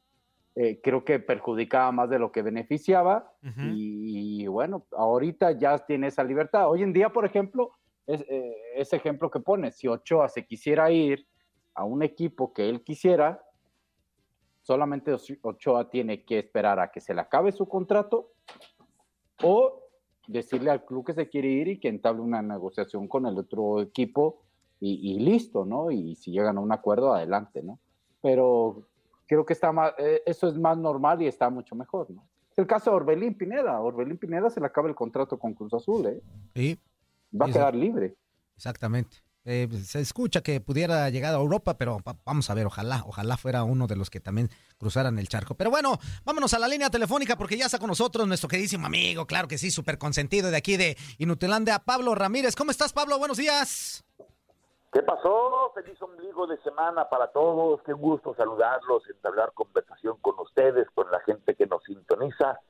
eh, creo que perjudicaba más de lo que beneficiaba, y, bueno, ahorita ya tiene esa libertad. Hoy en día, por ejemplo, es, eh, ese ejemplo que pone, si Ochoa se quisiera ir a un equipo que él quisiera, solamente Ocho- Ochoa tiene que esperar a que se le acabe su contrato o decirle al club que se quiere ir y que entable una negociación con el otro equipo y, y listo, ¿no? Y si llegan a un acuerdo, adelante, ¿no? Pero creo que está más, eh, eso es más normal y está mucho mejor, ¿no? El caso de Orbelín Pineda. Orbelín Pineda se le acaba el contrato con Cruz Azul, ¿eh? Sí. Va a quedar libre. Exactamente. Eh, pues, se escucha que pudiera llegar a Europa, pero va- vamos a ver, ojalá, ojalá fuera uno de los que también cruzaran el charco. Pero bueno, vámonos a la línea telefónica porque ya está con nosotros nuestro queridísimo amigo, claro que sí, súper consentido de aquí de Inutilandia, Pablo Ramírez. ¿Cómo estás, Pablo? Buenos días. ¿Qué pasó? Feliz ombligo de semana para todos. Qué gusto saludarlos, entablar conversación con ustedes, con la gente que nos sintoniza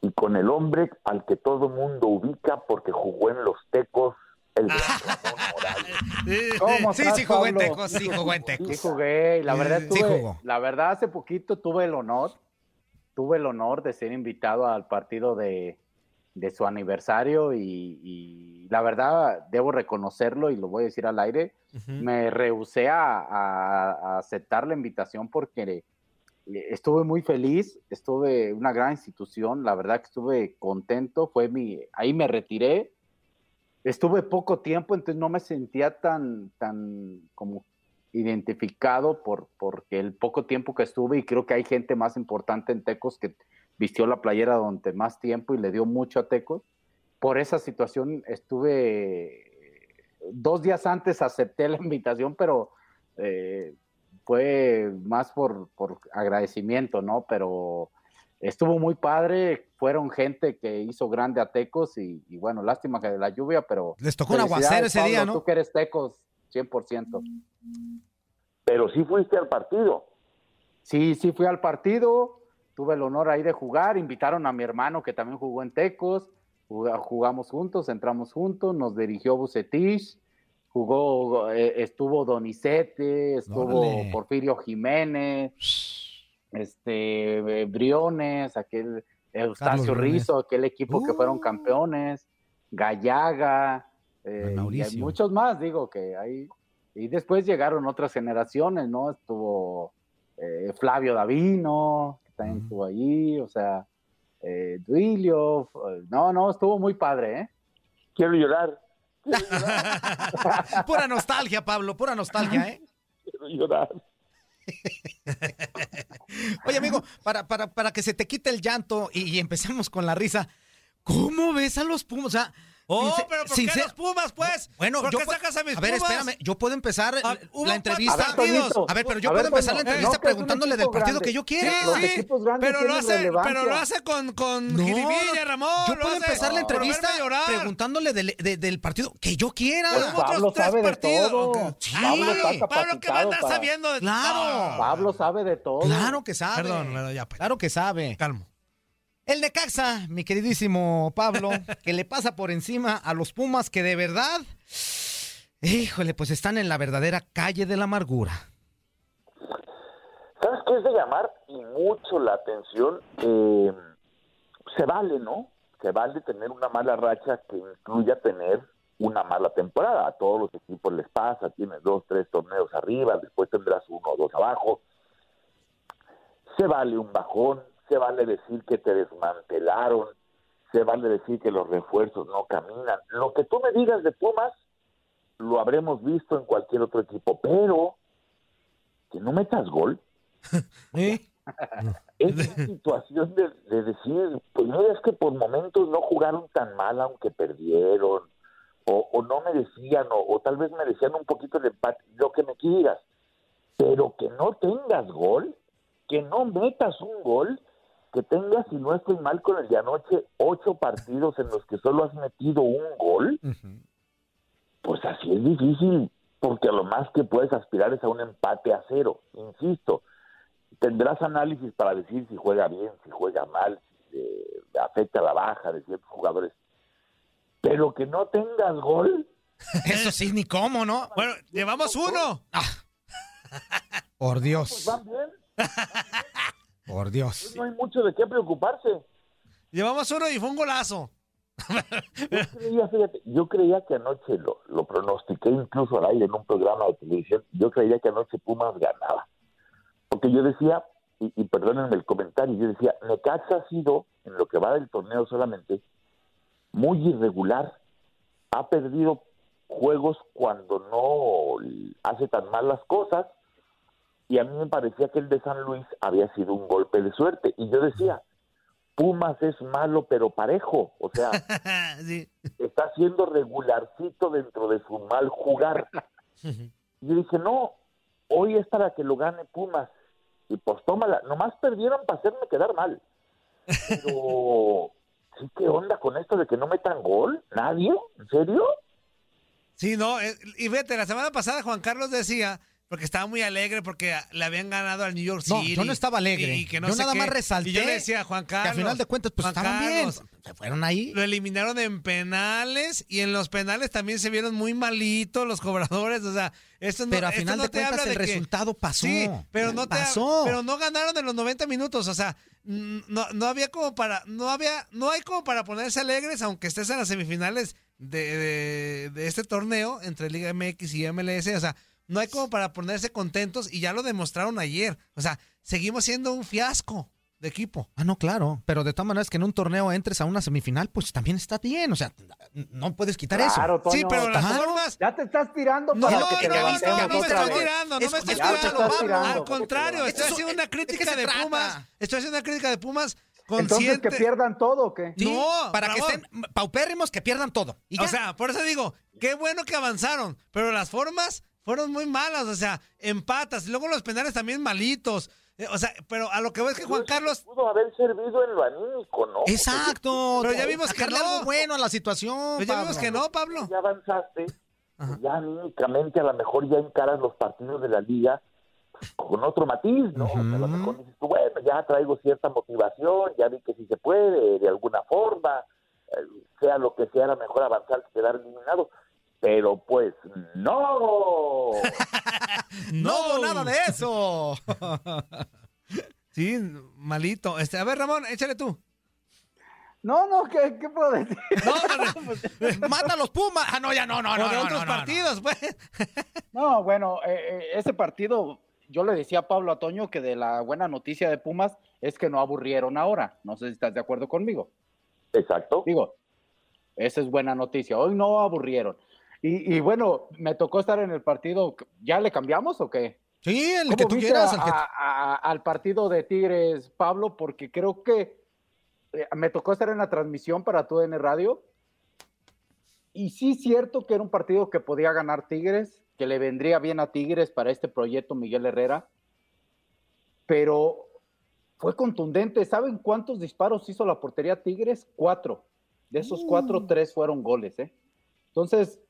y con el hombre al que todo mundo ubica porque jugó en los Tecos. El gran Ramón Morales. ¿Cómo Sí, estás, sí jugó en Pablo? Tecos, sí jugó en Tecos. Sí jugué, y la verdad Sí, sí tuve- jugó. la verdad hace poquito tuve el honor, tuve el honor de ser invitado al partido de, de su aniversario y, y la verdad debo reconocerlo y lo voy a decir al aire, me rehusé a, a- a aceptar la invitación porque estuve muy feliz, estuve una gran institución, la verdad que estuve contento, fue mi, ahí me retiré, estuve poco tiempo, entonces no me sentía tan, tan como identificado por porque el poco tiempo que estuve y creo que hay gente más importante en Tecos que vistió la playera durante más tiempo y le dio mucho a Tecos. Por esa situación estuve dos días antes acepté la invitación, pero eh, fue más por, por agradecimiento, ¿no? Pero estuvo muy padre, fueron gente que hizo grande a Tecos y, y bueno, lástima que de la lluvia, pero... Les tocó un aguacero ese día, ¿no? Tú que eres Tecos, 100%. Pero sí fuiste al partido. Sí, sí fui al partido, tuve el honor ahí de jugar, invitaron a mi hermano que también jugó en Tecos, juga- jugamos juntos, entramos juntos, nos dirigió Bucetich, jugó, eh, estuvo Donizete, estuvo. Porfirio Jiménez, este, eh, Briones, aquel Eustacio. Rizzo, aquel equipo que fueron Uh. campeones, Gallaga, eh, y hay muchos más, digo, que ahí. Y después llegaron otras generaciones, ¿no? Estuvo eh, Flavio Davino, también estuvo ahí, o sea, eh, Duilio, eh, no, no, estuvo muy padre, ¿eh? Quiero llorar, pura nostalgia, Pablo, pura nostalgia, ¿eh? quiero llorar. Oye, amigo, para, para, para que se te quite el llanto y, y empecemos con la risa, ¿cómo ves a los Pumas? O sea, Oh, Sincer- pero ¿por qué los Pumas, pues? Bueno, ¿Por yo qué sacas a mis a ver, Pumas? espérame, yo puedo empezar Ah, la entrevista. cuatro partidos. A ver, pero yo A puedo ver, empezar la entrevista no, que preguntándole del partido grande. que yo quiera. Sí, sí, pero lo hace, pero lo hace con, con No, jiribilla, Ramón. yo puedo hace empezar la entrevista preguntándole del, de- del partido que yo quiera. Pues Pablo tres sabe de partidos. todo. Sí. Pablo está Pablo, ¿qué va a andar para- sabiendo? de- Claro. Pablo sabe de todo. Claro que sabe. Perdón, ya, pues. Claro que sabe. Calmo. El Necaxa, mi queridísimo Pablo, que le pasa por encima a los Pumas que de verdad, híjole, pues están en la verdadera calle de la amargura. ¿Sabes qué es de llamar y mucho la atención? Eh, se vale, ¿no? Se vale tener una mala racha que incluya tener una mala temporada. A todos los equipos les pasa, tienes dos, tres torneos arriba, después tendrás uno o dos abajo. Se vale un bajón, se vale decir que te desmantelaron, se vale decir que los refuerzos no caminan. Lo que tú me digas de Pumas, lo habremos visto en cualquier otro equipo, pero que no metas gol. Esa situación de, de decir, pues mira, es que por momentos no jugaron tan mal aunque perdieron, o, o no merecían, o, o tal vez merecían un poquito de empate, lo que me quieras, pero que no tengas gol, que no metas un gol, que tengas, si no estoy mal con el de anoche, ocho partidos en los que solo has metido un gol, pues así es difícil, porque a lo más que puedes aspirar es a un empate a cero, insisto. Tendrás análisis para decir si juega bien, si juega mal, si eh, afecta la baja de ciertos jugadores. Pero que no tengas gol, Eso sí, ni cómo, ¿no? Bueno, llevamos uno. Por pues Dios, van bien, por Dios. pues no hay mucho de qué preocuparse. Llevamos uno y fue un golazo. Yo creía, fíjate, yo creía que anoche lo, lo pronostiqué incluso al aire en un programa de televisión, yo creía que anoche Pumas ganaba. Porque yo decía, y, y perdónenme el comentario, yo decía, Necaxa ha sido, en lo que va del torneo solamente, muy irregular. Ha perdido juegos cuando no hace tan mal las cosas, y a mí me parecía que el de San Luis había sido un golpe de suerte. Y yo decía, Pumas es malo pero parejo, o sea, Sí. está siendo regularcito dentro de su mal jugar. Y yo dije, no, hoy es para que lo gane Pumas. Y pues tómala, nomás perdieron para hacerme quedar mal. Pero, ¿sí qué onda con esto de que no metan gol? ¿Nadie? ¿En serio? Sí, no, eh, y vete, la semana pasada Juan Carlos decía, porque estaba muy alegre porque le habían ganado al New York No, City. yo no estaba alegre. y que no yo nada qué. más resalté Y yo le decía, Juan que Carlos. al final de cuentas, pues Juan estaban Carlos, bien. Se fueron ahí. Lo eliminaron en penales y en los penales también se vieron muy malitos los cobradores. O sea, esto no, Pero a esto final no de te cuentas el de que- resultado pasó. Sí, pero no te Pasó. pero no ganaron en los 90 minutos, o sea, no, no había como para no había no hay como para ponerse alegres aunque estés en las semifinales de, de, de este torneo entre Liga MX y MLS, o sea, no hay como para ponerse contentos y ya lo demostraron ayer. O sea, seguimos siendo un fiasco de equipo. Ah, no, claro. Pero de todas maneras que en un torneo entres a una semifinal, pues también está bien. O sea, no puedes quitar Claro, eso. Toño. Sí, pero las formas Ya te estás tirando no, para no, que te no, no, no me estoy vez. tirando, no Es- me estoy tirando. estás tirando. Al contrario, estoy haciendo una crítica de trata? Pumas. Estoy haciendo una crítica de Pumas Entonces, consciente. ¿que pierdan todo o qué? Sí, No, para que estén paupérrimos, que pierdan todo. Y. O sea, por eso digo, qué bueno que avanzaron, pero las formas fueron muy malas, o sea, empatas, y luego los penales también malitos. Eh, O sea, pero a lo que veo es que Juan Carlos, Pudo haber servido en lo anímico, ¿no? Exacto. Pero ya vimos que no. algo bueno a la situación. pues ya vimos Pablo. que no, Pablo. ya avanzaste, pues ya anímicamente a lo mejor ya encaras los partidos de la liga con otro matiz, ¿no? O sea, a lo mejor dices tú, bueno, ya traigo cierta motivación, ya vi que sí se puede, de alguna forma, eh, sea lo que sea, a lo mejor avanzar que quedar eliminado. Pero pues no. No hubo nada de eso. Sí, malito. Este, a ver, Ramón, échale tú. No, no, ¿qué, qué puedo decir? Mata a los Pumas. Ah, no, ya no, no, no. de no, otros no, no, partidos, pues. No, bueno, eh, eh, ese partido, yo le decía a Pablo Atoño que de la buena noticia de Pumas es que no aburrieron ahora. No sé si estás de acuerdo conmigo. Exacto. Digo, esa es buena noticia. Hoy no aburrieron. Y, y bueno, me tocó estar en el partido. ¿Ya le cambiamos o qué? Sí, el ¿Cómo que tú quieras. a- el que- a- a- al partido de Tigres, Pablo, porque creo que eh, me tocó estar en la transmisión para tu N Radio y sí es cierto que era un partido que podía ganar Tigres, que le vendría bien a Tigres para este proyecto Miguel Herrera, pero fue contundente. ¿Saben cuántos disparos hizo la portería Tigres? Cuatro. De esos cuatro, Mm. tres fueron goles. ¿eh? Entonces,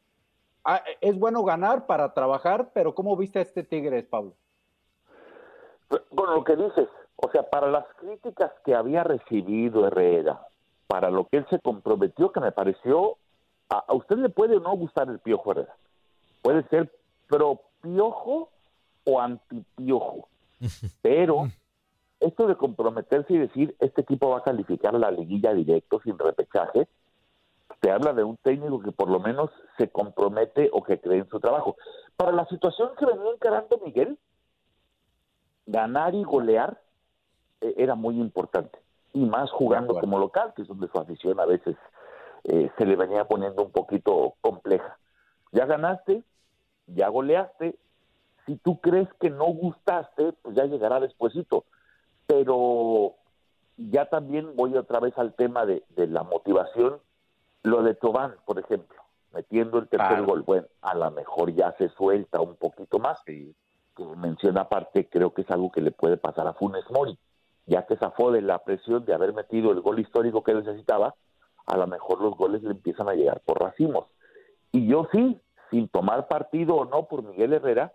ah, es bueno ganar para trabajar, pero ¿cómo viste a este Tigres, Pablo? Con lo que dices, o sea, para las críticas que había recibido Herrera, para lo que él se comprometió, que me pareció, a, a usted le puede o no gustar el Piojo Herrera, puede ser pro Piojo o anti Piojo, pero esto de comprometerse y decir, este equipo va a calificar la liguilla directo sin repechaje, te habla de un técnico que por lo menos se compromete o que cree en su trabajo. Para la situación que venía encarando Miguel, ganar y golear eh, era muy importante. Y más jugando como local, que es donde su afición a veces eh, se le venía poniendo un poquito compleja. Ya ganaste, ya goleaste. Si tú crees que no gustaste, pues ya llegará despuesito. Pero ya también voy otra vez al tema de, de la motivación. Lo de Tobán, por ejemplo, metiendo el tercer Claro. gol. Bueno, a lo mejor ya se suelta un poquito más. que menciona aparte, creo que es algo que le puede pasar a Funes Mori, ya que zafó de la presión de haber metido el gol histórico que necesitaba, a lo mejor los goles le empiezan a llegar por racimos. Y yo sí, sin tomar partido o no por Miguel Herrera,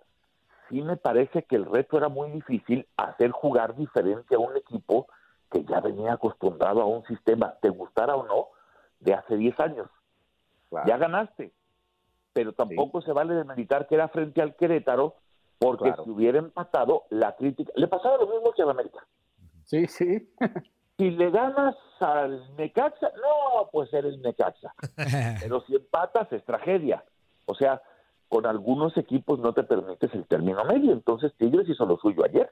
sí me parece que el reto era muy difícil hacer jugar diferente a un equipo que ya venía acostumbrado a un sistema, te gustara o no, de hace 10 años. Ya ganaste, pero tampoco se vale demeritar que era frente al Querétaro, porque Claro. si hubiera empatado, la crítica... Le pasaba lo mismo que a la América. Sí, sí. Si le ganas al Necaxa, no, pues eres Necaxa. Pero si empatas es tragedia. O sea, con algunos equipos no te permites el término medio. Entonces Tigres hizo lo suyo ayer.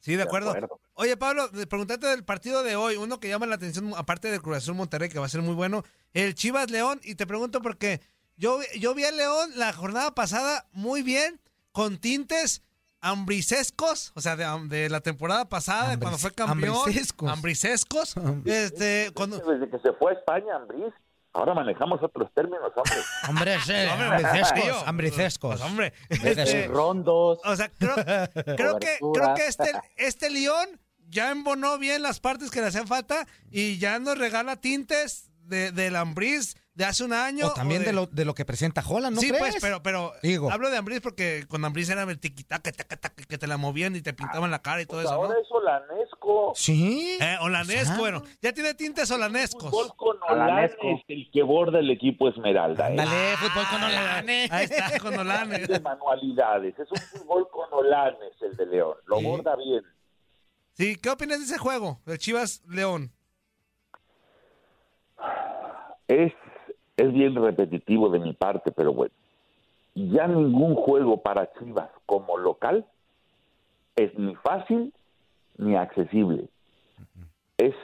Sí, de acuerdo. Oye, Pablo, preguntarte del partido de hoy, uno que llama la atención, aparte de Cruz Azul Monterrey, que va a ser muy bueno, el Chivas León, y te pregunto porque yo, yo vi a León la jornada pasada muy bien, con tintes ambricescos, o sea, de, de la temporada pasada, cuando fue campeón. ambricescos. Ambricescos. Este, cuando, Desde que se fue a España, Ambriz, ahora manejamos otros términos, hombre. Hombre, tío. ambricescos. Pues, hombre, este, Rondos. O sea, creo, creo que, creo que este, este León ya embonó bien las partes que le hacían falta y ya nos regala tintes de, del Ambriz de hace un año. O también o de... lo, de lo que presenta Holland, ¿no sí, crees? pues, pero, pero Digo. hablo de Ambriz porque con Ambriz era el tiquitaca, taca, taca, que te la movían y te pintaban la cara y todo Pues eso, ahora ¿no? es Olanesco. Sí. Eh, olanesco, Ah. bueno, ya tiene tintes olanescos. Con Olanes, el que borda el equipo Esmeralda. ¿eh? Dale, fútbol con Olanes. Ahí está, con Olanes. de manualidades. Es un fútbol con Olanes el de León. Lo borda bien. Sí, ¿qué opinas de ese juego, del Chivas León? Es, es bien repetitivo de mi parte, pero bueno. Ya ningún juego para Chivas como local es ni fácil ni accesible. Es,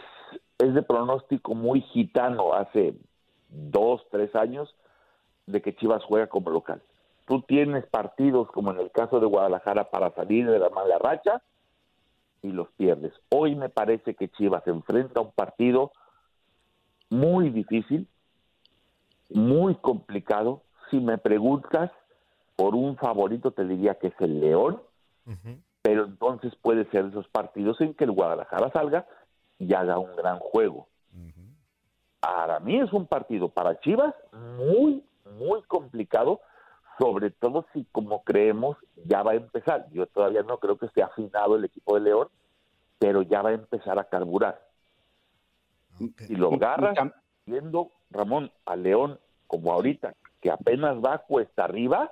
es de pronóstico muy gitano hace dos, tres años de que Chivas juega como local. Tú tienes partidos como en el caso de Guadalajara para salir de la mala racha y los pierdes. Hoy me parece que Chivas enfrenta un partido muy difícil, muy complicado. Si me preguntas por un favorito, te diría que es el León, pero entonces puede ser esos partidos en que el Guadalajara salga y haga un gran juego. Para mí es un partido para Chivas muy, muy complicado, sobre todo si como creemos ya va a empezar. Yo todavía no creo que esté afinado el equipo de León, pero ya va a empezar a carburar. Si lo agarras viendo, Ramón, a León como ahorita, que apenas va cuesta arriba,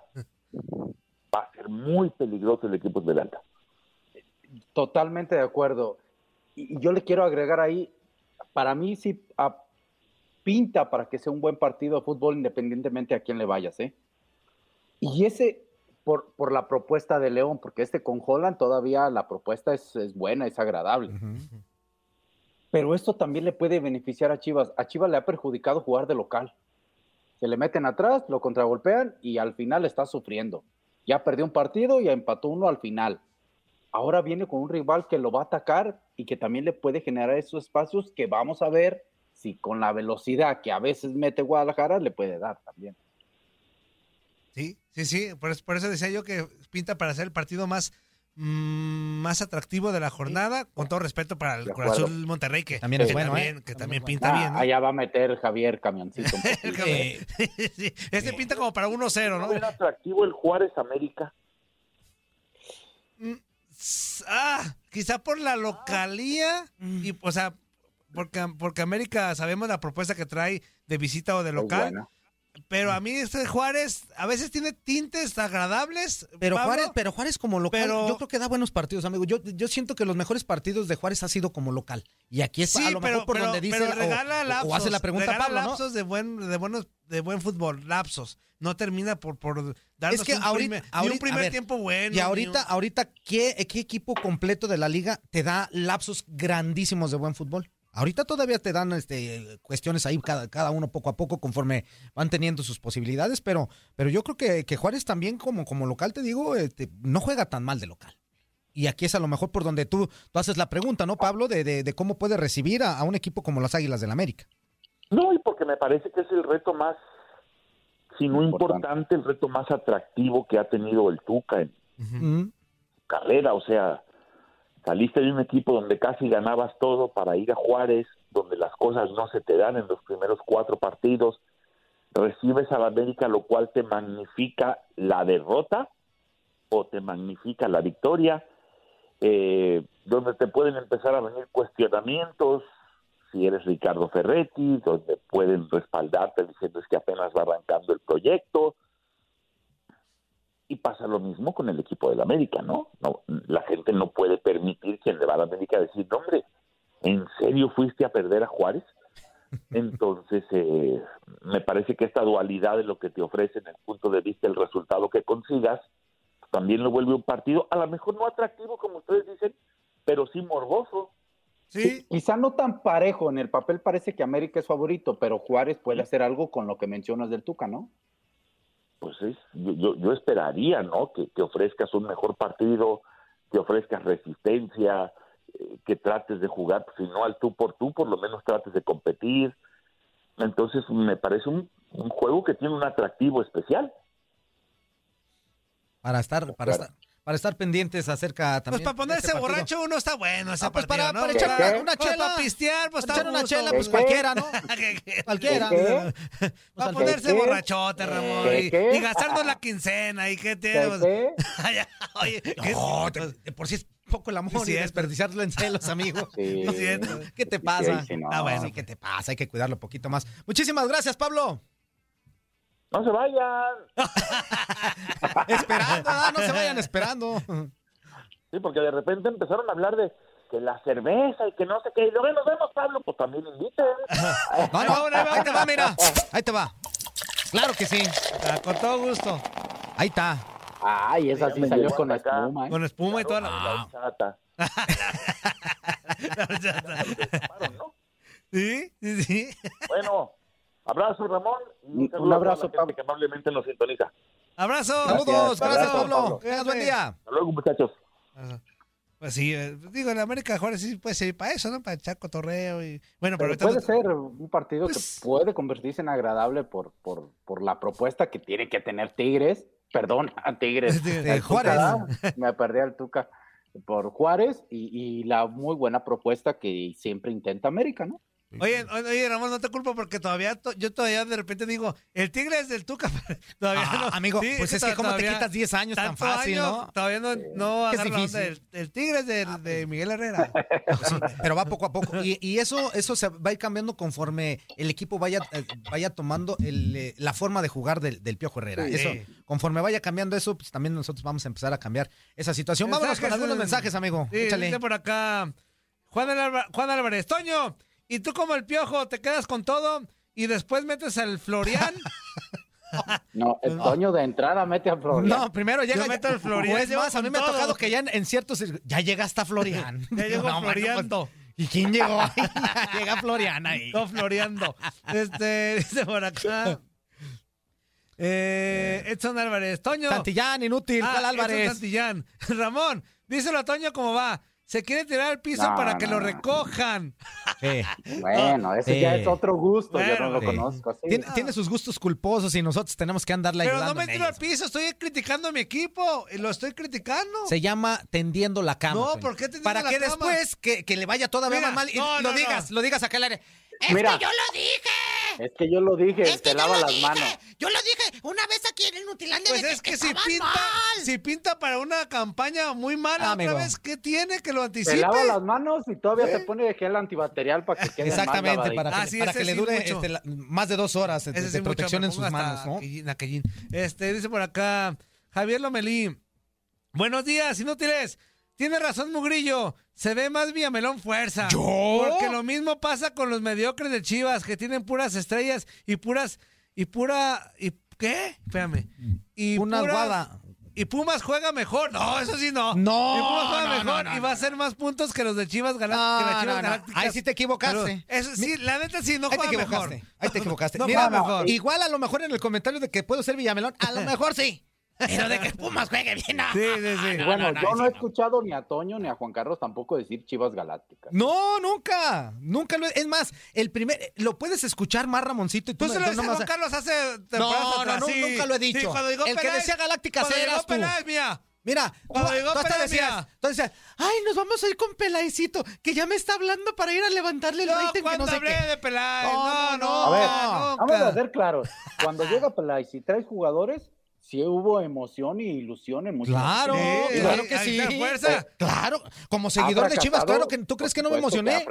va a ser muy peligroso el equipo Esmeralda. Totalmente de acuerdo. Y yo le quiero agregar ahí, para mí sí, a- pinta para que sea un buen partido de fútbol independientemente a quién le vayas, ¿eh? Y ese por, por la propuesta de León, porque este con Holland todavía la propuesta es, es buena, es agradable. Pero esto también le puede beneficiar a Chivas. A Chivas le ha perjudicado jugar de local. Se le meten atrás, lo contragolpean y al final está sufriendo. Ya perdió un partido y empató uno al final. Ahora viene con un rival que lo va a atacar y que también le puede generar esos espacios que vamos a ver si con la velocidad que a veces mete Guadalajara le puede dar también. Sí, sí, sí. Por, eso- por eso decía yo que pinta para ser el partido más, más atractivo de la jornada, con todo respeto para el. Azul Monterrey, que También es que bueno, también, ¿eh? que pinta Ah, bien. ¿no? Allá va a meter Javier camioncito. Sí, Este pinta como para 1-0, ¿no? ¿Es atractivo el Juárez América? S- Ah, quizá por la localía y, o sea, porque, porque América sabemos la propuesta que trae de visita o de local. Pero a mí este Juárez a veces tiene tintes agradables. Pero Pablo. Juárez, pero Juárez como local, Pero- yo creo que da buenos partidos, amigo. Yo, yo siento que los mejores partidos de Juárez ha sido como local. Y aquí es Sí, a lo pero, mejor por pero- donde dice pero regala o, lapsos. o hace la pregunta regala Pablo, ¿no? lapsos de buen, de buenos, de buen fútbol, lapsos. No termina por, por darnos Es que un, ahorita, primer, ni ahorita- un primer a ver, tiempo bueno. Y ahorita, un- ahorita ¿qué, ¿qué equipo completo de la liga te da lapsos grandísimos de buen fútbol? Ahorita todavía te dan este, cuestiones ahí cada, cada uno poco a poco conforme van teniendo sus posibilidades, pero, pero yo creo que, que Juárez también como, como local, te digo, este, no juega tan mal de local. Y aquí es a lo mejor por donde tú, tú haces la pregunta, ¿no, Pablo? De, de- de cómo puede recibir a, a un equipo como las Águilas del América. No, y porque me parece que es el reto más, si no importante, el reto más atractivo que ha tenido el Tuca en Mm. carrera. O sea, saliste de un equipo donde casi ganabas todo para ir a Juárez, donde las cosas no se te dan en los primeros cuatro partidos. Recibes a la América, lo cual te magnifica la derrota o te magnifica la victoria, eh, donde te pueden empezar a venir cuestionamientos, si eres Ricardo Ferretti, donde pueden respaldarte diciendo es que apenas va arrancando el proyecto. Y pasa lo mismo con el equipo del América, ¿no? no la gente no puede permitir quien le va a la América decir, no, hombre, ¿en serio fuiste a perder a Juárez? Entonces, eh, me parece que esta dualidad de lo que te ofrece en el punto de vista del resultado que consigas, también lo vuelve un partido, a lo mejor no atractivo como ustedes dicen, pero sí morboso. Sí. Quizá no tan parejo, en el papel parece que América es favorito, pero Juárez puede hacer algo con lo que mencionas del Tuca, ¿no? Pues es, yo, yo, esperaría, ¿no? Que, que ofrezcas un mejor partido, que ofrezcas resistencia, eh, que trates de jugar, pues, si no al tú por tú, por lo menos trates de competir. Entonces me parece un, un juego que tiene un atractivo especial. Para estar, para estar, para estar pendientes acerca Pues también. para de ponerse este borracho uno está bueno ese Ah, pues partido, para- ¿no? para echar Para- una- pues chela. Para pistear, pues Para echar una gusto. chela, pues ¿Qué? cualquiera, ¿no? Cualquiera. ¿Qué? Para ponerse borrachote, Ramón. Y, gastarnos la quincena. ¿Y qué qué? Oye, ¿qué- No, te- por si es poco el amor Sí, y desperdiciarlo en celos, amigo. Sí. No, cierto. ¿Qué te pasa? sí, no. Ah, bueno, sí, ¿qué te pasa? Hay que cuidarlo un poquito más. Muchísimas gracias, Pablo. No se vayan. Esperando, ah, no se vayan esperando. Sí, porque de repente empezaron a hablar de que la cerveza y que no sé qué. Y luego nos vemos, Pablo, pues también inviten. No, no, no, ahí te va, mira. Ahí te va. Claro que sí. Ah, Con todo gusto. Ahí está. Ay, esa sí me salió con acá. espuma, ¿eh? Con espuma y toda la... Ah. La horchata. Sí, sí, sí. Bueno, abrazo, Ramón. Y Un- un a abrazo, la gente Pablo. que amablemente nos sintoniza. Abrazo. Saludos, Gracias, Pablo. Buen día. Hasta luego, muchachos. Pues sí, eh, digo, en América Juárez sí puede ser para eso, ¿no? Para echar cotorreo y... Bueno, pero, puede no- ser un partido Pues- que puede convertirse en agradable por, por, por la propuesta que tiene que tener Tigres. Perdón, a Tigres. De Juárez. Tuca, me perdí al Tuca por Juárez y, y la muy buena propuesta que siempre intenta América, ¿no? Oye, oye, Ramón, no te culpo porque todavía, to- yo todavía de repente digo, el tigre es del Tuca. todavía Ah, no. amigo, Sí, pues es que to- cómo te quitas 10 años tan fácil, año, ¿no? Todavía no, no Es agarro la onda. difícil. El, el tigre es del- de Miguel Herrera. Pues sí, pero va poco a poco. Y, y eso, eso se va a ir cambiando conforme el equipo vaya, eh, vaya tomando el, eh, la forma de jugar del, del Piojo Herrera. Sí. Eso, conforme vaya cambiando eso, pues también nosotros vamos a empezar a cambiar esa situación. Vámonos con algunos mensajes, amigo. Sí, Échale. dice por acá Juan, Alba- Juan Álvarez, Toño, ¿y tú como el piojo te quedas con todo? y después metes al Florian. No, el Toño de entrada mete a Florian. No, primero llega Yo meto al Florian, o es yo más, a mí me ha tocado que ya en, en ciertos ya llega hasta Florian. Ya llegó No, Floriando. pues, ¿Y quién llegó ahí? llega Florian ahí. No, floreando. Este, dice por acá. Eh, Edson Álvarez. Toño. Santillán, inútil, Ah, ¿cuál Álvarez? Edson Santillán. Ramón, díselo a Toño cómo va. Se quiere tirar al piso No, para que no, lo recojan. Sí. Bueno, ese Sí. ya es otro gusto, yo no lo sí. conozco. Tiene, tiene sus gustos culposos y nosotros tenemos que andarle Pero ayudando. no me tiro al piso, estoy criticando a mi equipo. y Lo estoy criticando. Se llama tendiendo la cama. No. ¿por qué tendiendo Para la que cama? después que, que le vaya todavía Mira, más mal y no, lo no, digas, no. lo digas acá al aire. Es Mira. que yo lo dije. Es que yo lo dije, Es que te lava las dije. manos. Yo lo dije una vez aquí en Nutilandia Pues de es que si pinta, mal. si pinta para una campaña muy mala Amigo. otra vez, ¿qué tiene que lo Te anticipe? lava las manos y todavía te pone gel antibacterial para que quede más Exactamente, lavadito. para que, Ah, sí, para que le dure este, la- más de dos horas de, Ese de sí, protección en sus manos, ¿no? aquellín, aquellín. Este, dice por acá, Javier Lomelí. Buenos días, inútiles. Tiene razón Mugrillo. Se ve más Villamelón fuerza. ¿Yo? Porque lo mismo pasa con los mediocres de Chivas, que tienen puras estrellas y puras. y pura. y ¿Qué? Espérame. Y Una puras- guada. Y Pumas juega mejor. No, eso sí no. No, Y Pumas juega no, mejor no, no, y va a hacer más puntos que los de Chivas, Galá- que las Chivas no, no. Galácticas. Ahí sí te equivocaste. Eso sí, la neta sí, no Ahí te juega equivocaste. mejor. Ahí te equivocaste. No Mira, juega mejor. igual a lo mejor en el comentario de que puedo ser Villamelón, a lo mejor sí. Pero de que Pumas juegue bien. no. Sí, sí, sí. Y bueno, no, no, yo no he no. escuchado ni a Toño ni a Juan Carlos tampoco decir Chivas Galácticas. No, nunca. Nunca lo Es más, el primer. Lo puedes escuchar más, Ramoncito. Y tú Tú se no- lo no dices Juan Carlos hace No, no, no, sí. nunca lo he dicho. Sí, cuando llegó El que Peláez- decía Galácticas eras tú. Peláez, mira. Mira, Cuando tú, llegó tú hasta Peláez, decías, tú decías, ay, nos vamos a ir con Peláezito, que ya me está hablando para ir a levantarle el No, rating que cuando no sé hablé qué. de Peláez. No, No, no, no. A ver, nunca. vamos a ser claros. Cuando llega Peláez y traes jugadores, sí hubo emoción y ilusión en muchos. Claro, Sí, claro que sí. la fuerza. Eh, Claro, como seguidor de Chivas, claro que tú crees que no me emocioné.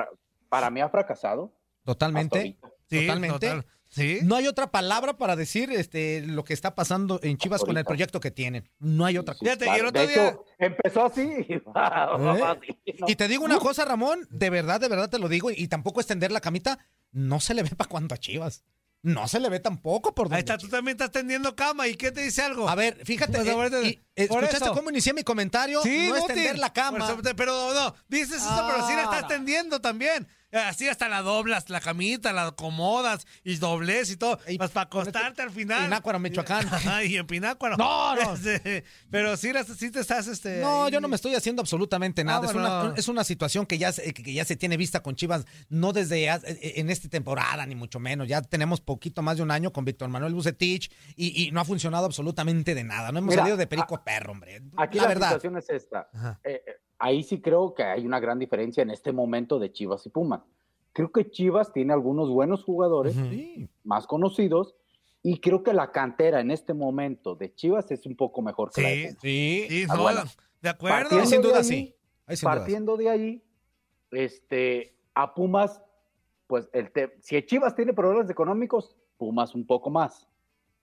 Para mí ha fracasado. Totalmente. Sí, totalmente. total. Sí. No hay otra palabra para decir este lo que está pasando en Chivas con el proyecto que tienen. No hay otra cosa. Fíjate, y el Claro, otro de día. hecho, empezó así y va así, ¿no? Y te digo una cosa, Ramón, de verdad, de verdad te lo digo, y tampoco extender la camita, no se le ve para cuánto a Chivas. No se le ve tampoco por Ahí donde está, tú también estás tendiendo cama. ¿Y qué te dice algo? A ver, fíjate, Pues, eh, y- ¿escuchaste eso. cómo inicié mi comentario? Sí, no extender la cama. Eso- pero no, dices eso, pero sí la estás Ah. tendiendo también. Así hasta la doblas, la camita, la acomodas y dobles y todo. Y- Pues para acostarte al final. Pinácuaro, Michoacán. Y en Pinácuaro. No, no. Este, pero sí, sí te estás, este... No, ahí- yo no me estoy haciendo absolutamente nada. Es una, es una situación que ya, se- que ya se tiene vista con Chivas, no desde eh, en esta temporada, ni mucho menos. Ya tenemos poquito más de un año con Víctor Manuel Bucetich y, y no ha funcionado absolutamente de nada. No hemos Mira, salido de perico a perro, hombre. Aquí la la, verdad. situación es esta. Eh, eh, ahí sí creo que hay una gran diferencia en este momento de Chivas y Pumas. Creo que Chivas tiene algunos buenos jugadores, Sí. más conocidos, y creo que la cantera en este momento de Chivas es un poco mejor que la de Sí, Pumas. Sí. sí, Ah, bueno. de acuerdo. Partiendo sin de duda ahí, sí. Ahí sin dudas. partiendo de ahí, este, a Pumas, pues el te- si Chivas tiene problemas económicos, Pumas un poco más.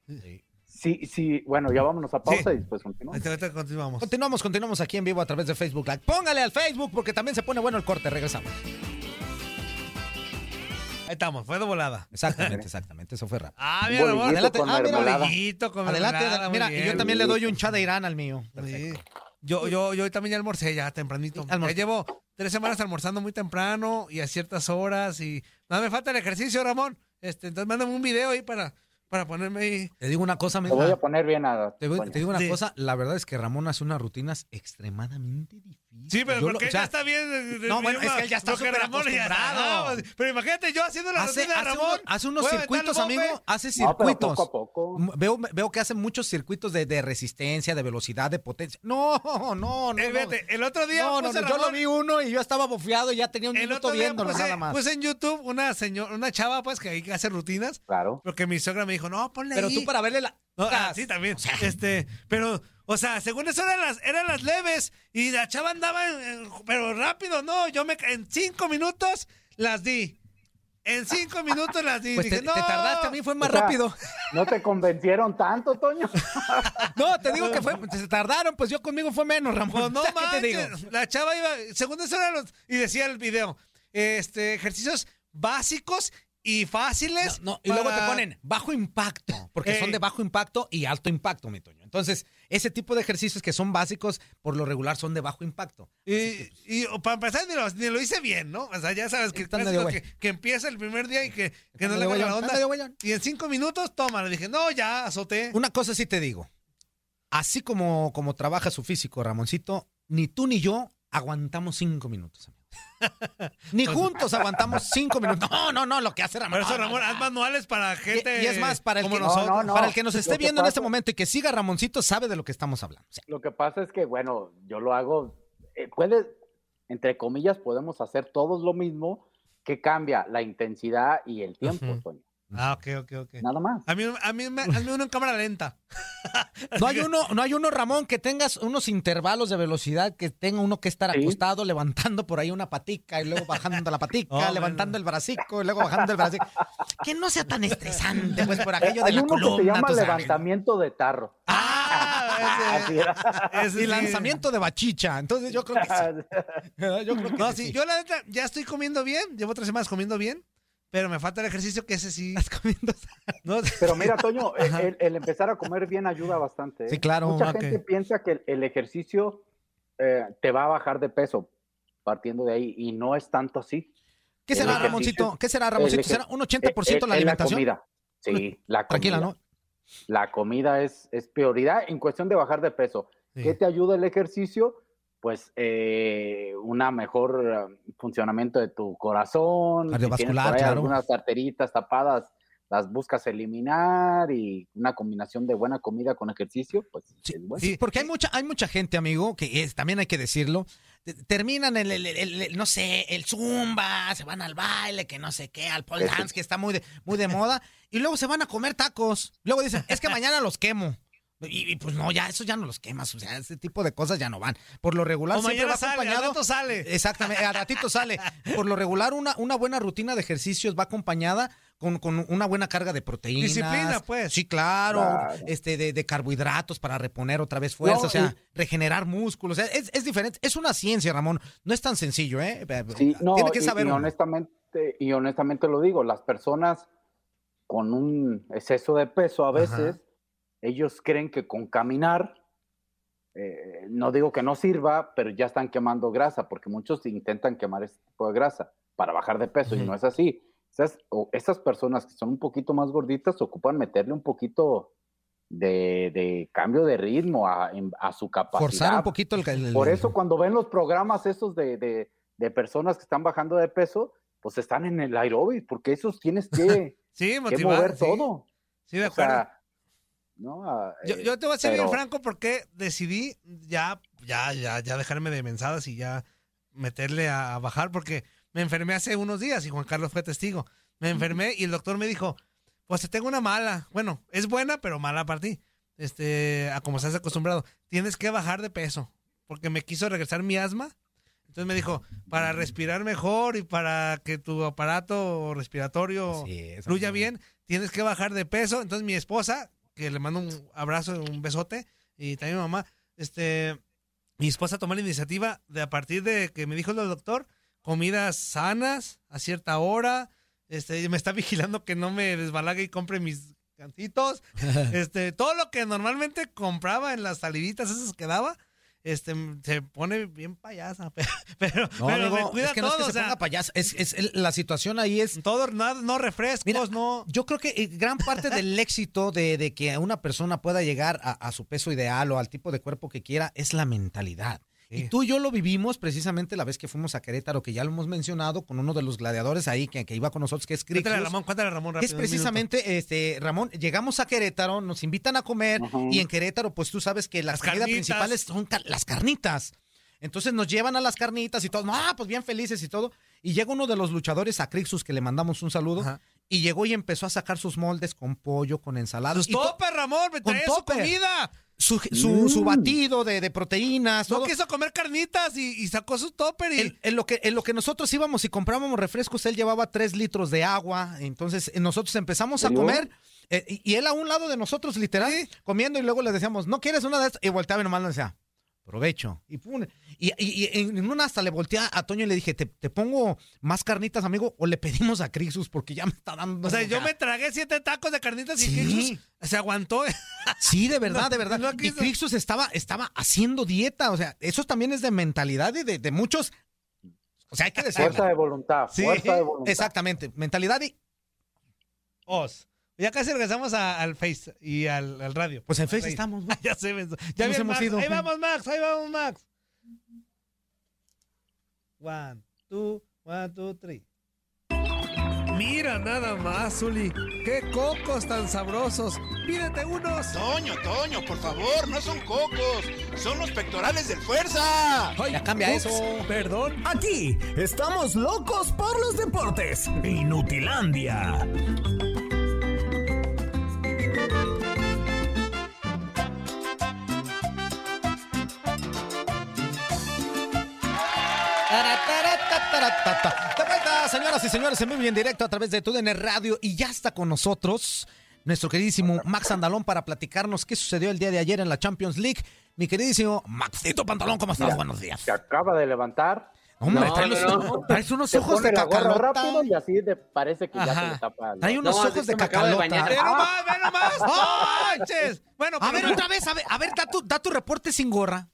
Sí. Sí, sí, bueno, ya vámonos a pausa Sí. y después continuamos. Continuamos. Continuamos, continuamos aquí en vivo a través de Facebook Live. Póngale al Facebook porque también se pone bueno el corte. Regresamos. Ahí estamos, fue de volada. Exactamente, exactamente. Eso fue rápido. Ah, mira, Adelante. con Ah, mira. Bolillito con Adelante, mermelada, mira, y yo también le doy un chá de Irán al mío. Sí. Yo, yo, yo también ya almorcé ya tempranito. Ya llevo tres semanas almorzando muy temprano y a ciertas horas y nada me falta el ejercicio, Ramón. Este, entonces mándame un video ahí para, para ponerme ahí. Te digo una cosa, Te voy a poner bien a... Te, voy- te digo una Sí. cosa, la verdad es que Ramón hace unas rutinas extremadamente difíciles. Sí, pero Yo porque lo- él o sea, ya está bien. de- de- no, bueno, es que él ya está súper ya- acostumbrado. Pero imagínate yo haciendo la Hace, rutina de hace Ramón. unos, hace unos circuitos, amigo. Hace No, circuitos. poco a poco. Veo, veo que hace muchos circuitos de, de resistencia, de velocidad, de potencia. No, no, no. Eh, no. el otro día No, no, puse no, yo lo vi uno y yo estaba bofeado y ya tenía un minuto viéndolo puse, nada más. puse en YouTube una señora, una chava pues que ahí hace rutinas, Claro. porque mi suegra me dijo, no, ponle Pero ahí. tú para verle la... No, ah, sí, también. este, pero, o sea, según eso eran las, eran las leves y la chava andaba, en- en- pero rápido, no, yo me, en cinco minutos las di. En cinco minutos las di. Pues te, Dije, no. te tardaste, a mí fue más O sea, rápido. ¿No te convencieron tanto, Toño? No, te digo que fue, se tardaron, pues yo conmigo fue menos, Ramón. Pues no O sea, ¿qué te digo? manches, La chava iba, según eso eran los, y decía el video, este, ejercicios básicos y fáciles. No, y luego te ponen bajo impacto, porque son de bajo impacto y alto impacto, mi Toño. Entonces, ese tipo de ejercicios que son básicos, por lo regular son de bajo impacto. Y, y para empezar, ni lo, ni lo hice bien, ¿no? O sea, ya sabes que, Están clásico medio que, que empieza el primer día y que, que no le agarra la onda. medio. Y en cinco minutos, toma, le dije, no, ya, azoté. Una cosa sí te digo. Así como, como trabaja su físico, Ramoncito, ni tú ni yo aguantamos cinco minutos, amigo. Ni juntos aguantamos cinco minutos. No, no, no, lo que hace Ramón. Por eso, Ramón, haz manuales para gente Y es más, para el, como que, nosotros. para el que nos esté que viendo en este momento y que siga Ramoncito, sabe de lo que estamos hablando. Lo que pasa es que, bueno, yo lo hago, eh, puede, entre comillas, podemos hacer todos lo mismo, que cambia la intensidad y el tiempo, Toño. Ah, ok, ok, ok. Nada más. A mí, a mí me, hazme uno en cámara lenta. No hay uno, no hay uno, Ramón, que tengas unos intervalos de velocidad, que tenga uno que estar acostado, levantando por ahí una patica y luego bajando la patica, Oh, levantando el bracico y luego bajando el bracico. Que no sea tan estresante, pues, por aquello de Hay la uno que se llama levantamiento de tarro. Así era. Ese Y sí. lanzamiento de bachicha. Entonces yo creo que sí. Yo creo que No, sí. sí, yo la neta ya estoy comiendo bien, llevo tres semanas comiendo bien, pero me falta el ejercicio que ese sí. Estás comiendo. No, Pero mira, Toño, el, el- el empezar a comer bien ayuda bastante. ¿eh? Sí, claro. Mucha gente piensa que el, el ejercicio eh, te va a bajar de peso partiendo de ahí y no es tanto así. ¿Qué El será, Ramoncito? ¿Qué será, el Ramoncito? ¿Será un 80% la es alimentación? comida. Sí, la comida. Tranquila, ¿no? La comida es, es prioridad en cuestión de bajar de peso. Sí. ¿Qué te ayuda el ejercicio? Pues eh, una mejor eh, funcionamiento de tu corazón. si Cardiovascular, por ahí claro. algunas arteritas tapadas, las buscas eliminar y una combinación de buena comida con ejercicio, pues es bueno. Sí, porque hay mucha, hay mucha gente, amigo, que es, también hay que decirlo, te- terminan el, el- el- el- no sé, el zumba, se van al baile, que no sé qué, al pole dance, que está muy de, muy de moda, y luego se van a comer tacos. Luego dicen, es que mañana los quemo. Y, y, pues no, ya eso ya no los quemas, o sea, ese tipo de cosas ya no van. Por lo regular O siempre va sale, al acompañado. rato sale. Exactamente, al ratito sale. Por lo regular, una, una buena rutina de ejercicios va acompañada con, con una buena carga de proteínas. Disciplina, pues. Sí, claro. Claro. Este, de, de carbohidratos para reponer otra vez fuerza, No, o sea, y- regenerar músculos. O sea, es, es diferente. Es una ciencia, Ramón. No es tan sencillo, ¿eh? Sí, no, Tiene que saber y, honestamente, y honestamente lo digo, las personas con un exceso de peso a veces, ellos creen que con caminar, eh, no digo que no sirva, pero ya están quemando grasa, porque muchos intentan quemar este tipo de grasa para bajar de peso, y no es así. Esas, o esas personas que son un poquito más gorditas ocupan meterle un poquito de, de cambio de ritmo a, a su capacidad. Forzar un poquito el... el- Por eso cuando ven los programas esos de, de- de personas que están bajando de peso, pues están en el aeróbic, porque esos tienes que, Sí, que motivar. mover sí. todo. Sí, de O acuerdo. sea, ¿no? Ah, Yo, eh, yo te voy a ser bien franco porque decidí ya, ya, ya, ya dejarme de mensadas y ya meterle a, a bajar porque me enfermé hace unos días y Juan Carlos fue testigo. Me enfermé y el doctor me dijo, pues te tengo una mala. Bueno, es buena, pero mala para ti. Este, a como estás acostumbrado. Tienes que bajar de peso porque me quiso regresar mi asma. Entonces me dijo, para respirar mejor y para que tu aparato respiratorio fluya bien, tienes que bajar de peso. Entonces mi esposa, que le mando un abrazo, un besote, y también mi mamá, este, mi esposa tomó la iniciativa de a partir de que me dijo el doctor, comidas sanas a cierta hora, este, me está vigilando que no me desbalague y compre mis cantitos, este, todo lo que normalmente compraba en las saliditas esas que daba, este, se pone bien payasa, pero, pero, No, pero amigo, me cuida es que no es que o se ponga payaso. Es, es el- la situación ahí es... todo, no, no refrescos, Mira, no. Yo creo que eh, gran parte del éxito de, de que una persona pueda llegar a, a su peso ideal o al tipo de cuerpo que quiera es la mentalidad. Y tú y yo lo vivimos precisamente la vez que fuimos a Querétaro, que ya lo hemos mencionado, con uno de los gladiadores ahí que, que iba con nosotros, que es Cuéntale a Crixus. Ramón, cuéntale a Ramón Que rápido. es precisamente, este, Ramón, llegamos a Querétaro, nos invitan a comer y en Querétaro, pues tú sabes que las Las comidas carnitas. principales son ca- las carnitas. Entonces nos llevan a las carnitas y todo, no, pues bien felices y todo. Y llega uno de los luchadores a Crixus, que le mandamos un saludo, Ajá. Y llegó y empezó a sacar sus moldes con pollo, con ensalada. Sus y to- topes, Ramón, me con trae su topper. comida. su, su, su batido de, de proteínas. No todo. quiso comer carnitas y, y sacó su topper y... En, en lo que, en lo que nosotros íbamos y comprábamos refrescos, él llevaba tres litros de agua. Entonces eh, nosotros empezamos a comer eh, y, y él a un lado de nosotros, literal, comiendo y luego le decíamos, ¿no quieres una de estas? Y volteaba y nomás nos decía, provecho. Y, pum, y, y- y en una hasta le volteé a Toño y le dije, ¿te, te pongo más carnitas, amigo? O le pedimos a Crixus porque ya me está dando. O sea, yo me tragué siete tacos de carnitas y Sí. Crixus se aguantó. Sí, de verdad, de verdad. No y. Crixus estaba, estaba haciendo dieta. O sea, eso también es de mentalidad y de, de muchos. O sea, hay que decirlo. Fuerza de voluntad, Sí, fuerza de voluntad. exactamente. Mentalidad y. Os. Ya casi regresamos a- al Face y al, al radio. Pues en Face estamos. ya se ven. Ya Ya nos bien, hemos Max. ido. Ahí vamos, Max. Ahí vamos, Max. One, two, one, two, three. Mira nada más, Zuli. Qué cocos tan sabrosos. Pídete unos. Toño, Toño, por favor, no son cocos, son los pectorales del fuerza. ya cambia ups, eso. Perdón. Aquí estamos locos por los deportes. Inutilandia. De vuelta, señoras y señores, en vivo y en directo a través de TUDN Radio. Y ya está con nosotros nuestro queridísimo Max Andalón para platicarnos qué sucedió el día de ayer en la Champions League. Mi queridísimo Maxito Pantalón, ¿cómo estás? Mira, Buenos días. Se acaba de levantar. Hombre, No, trae, los- no, no. traes unos ojos de cacalota. rápido y así de- parece que ya Ajá. se le tapa. Trae unos No, ojos de cacalota. Ve nomás, ve nomás. ¡Oh, manches! Bueno, A ver, otra vez, a ver, a ver, da tu, da tu reporte sin gorra.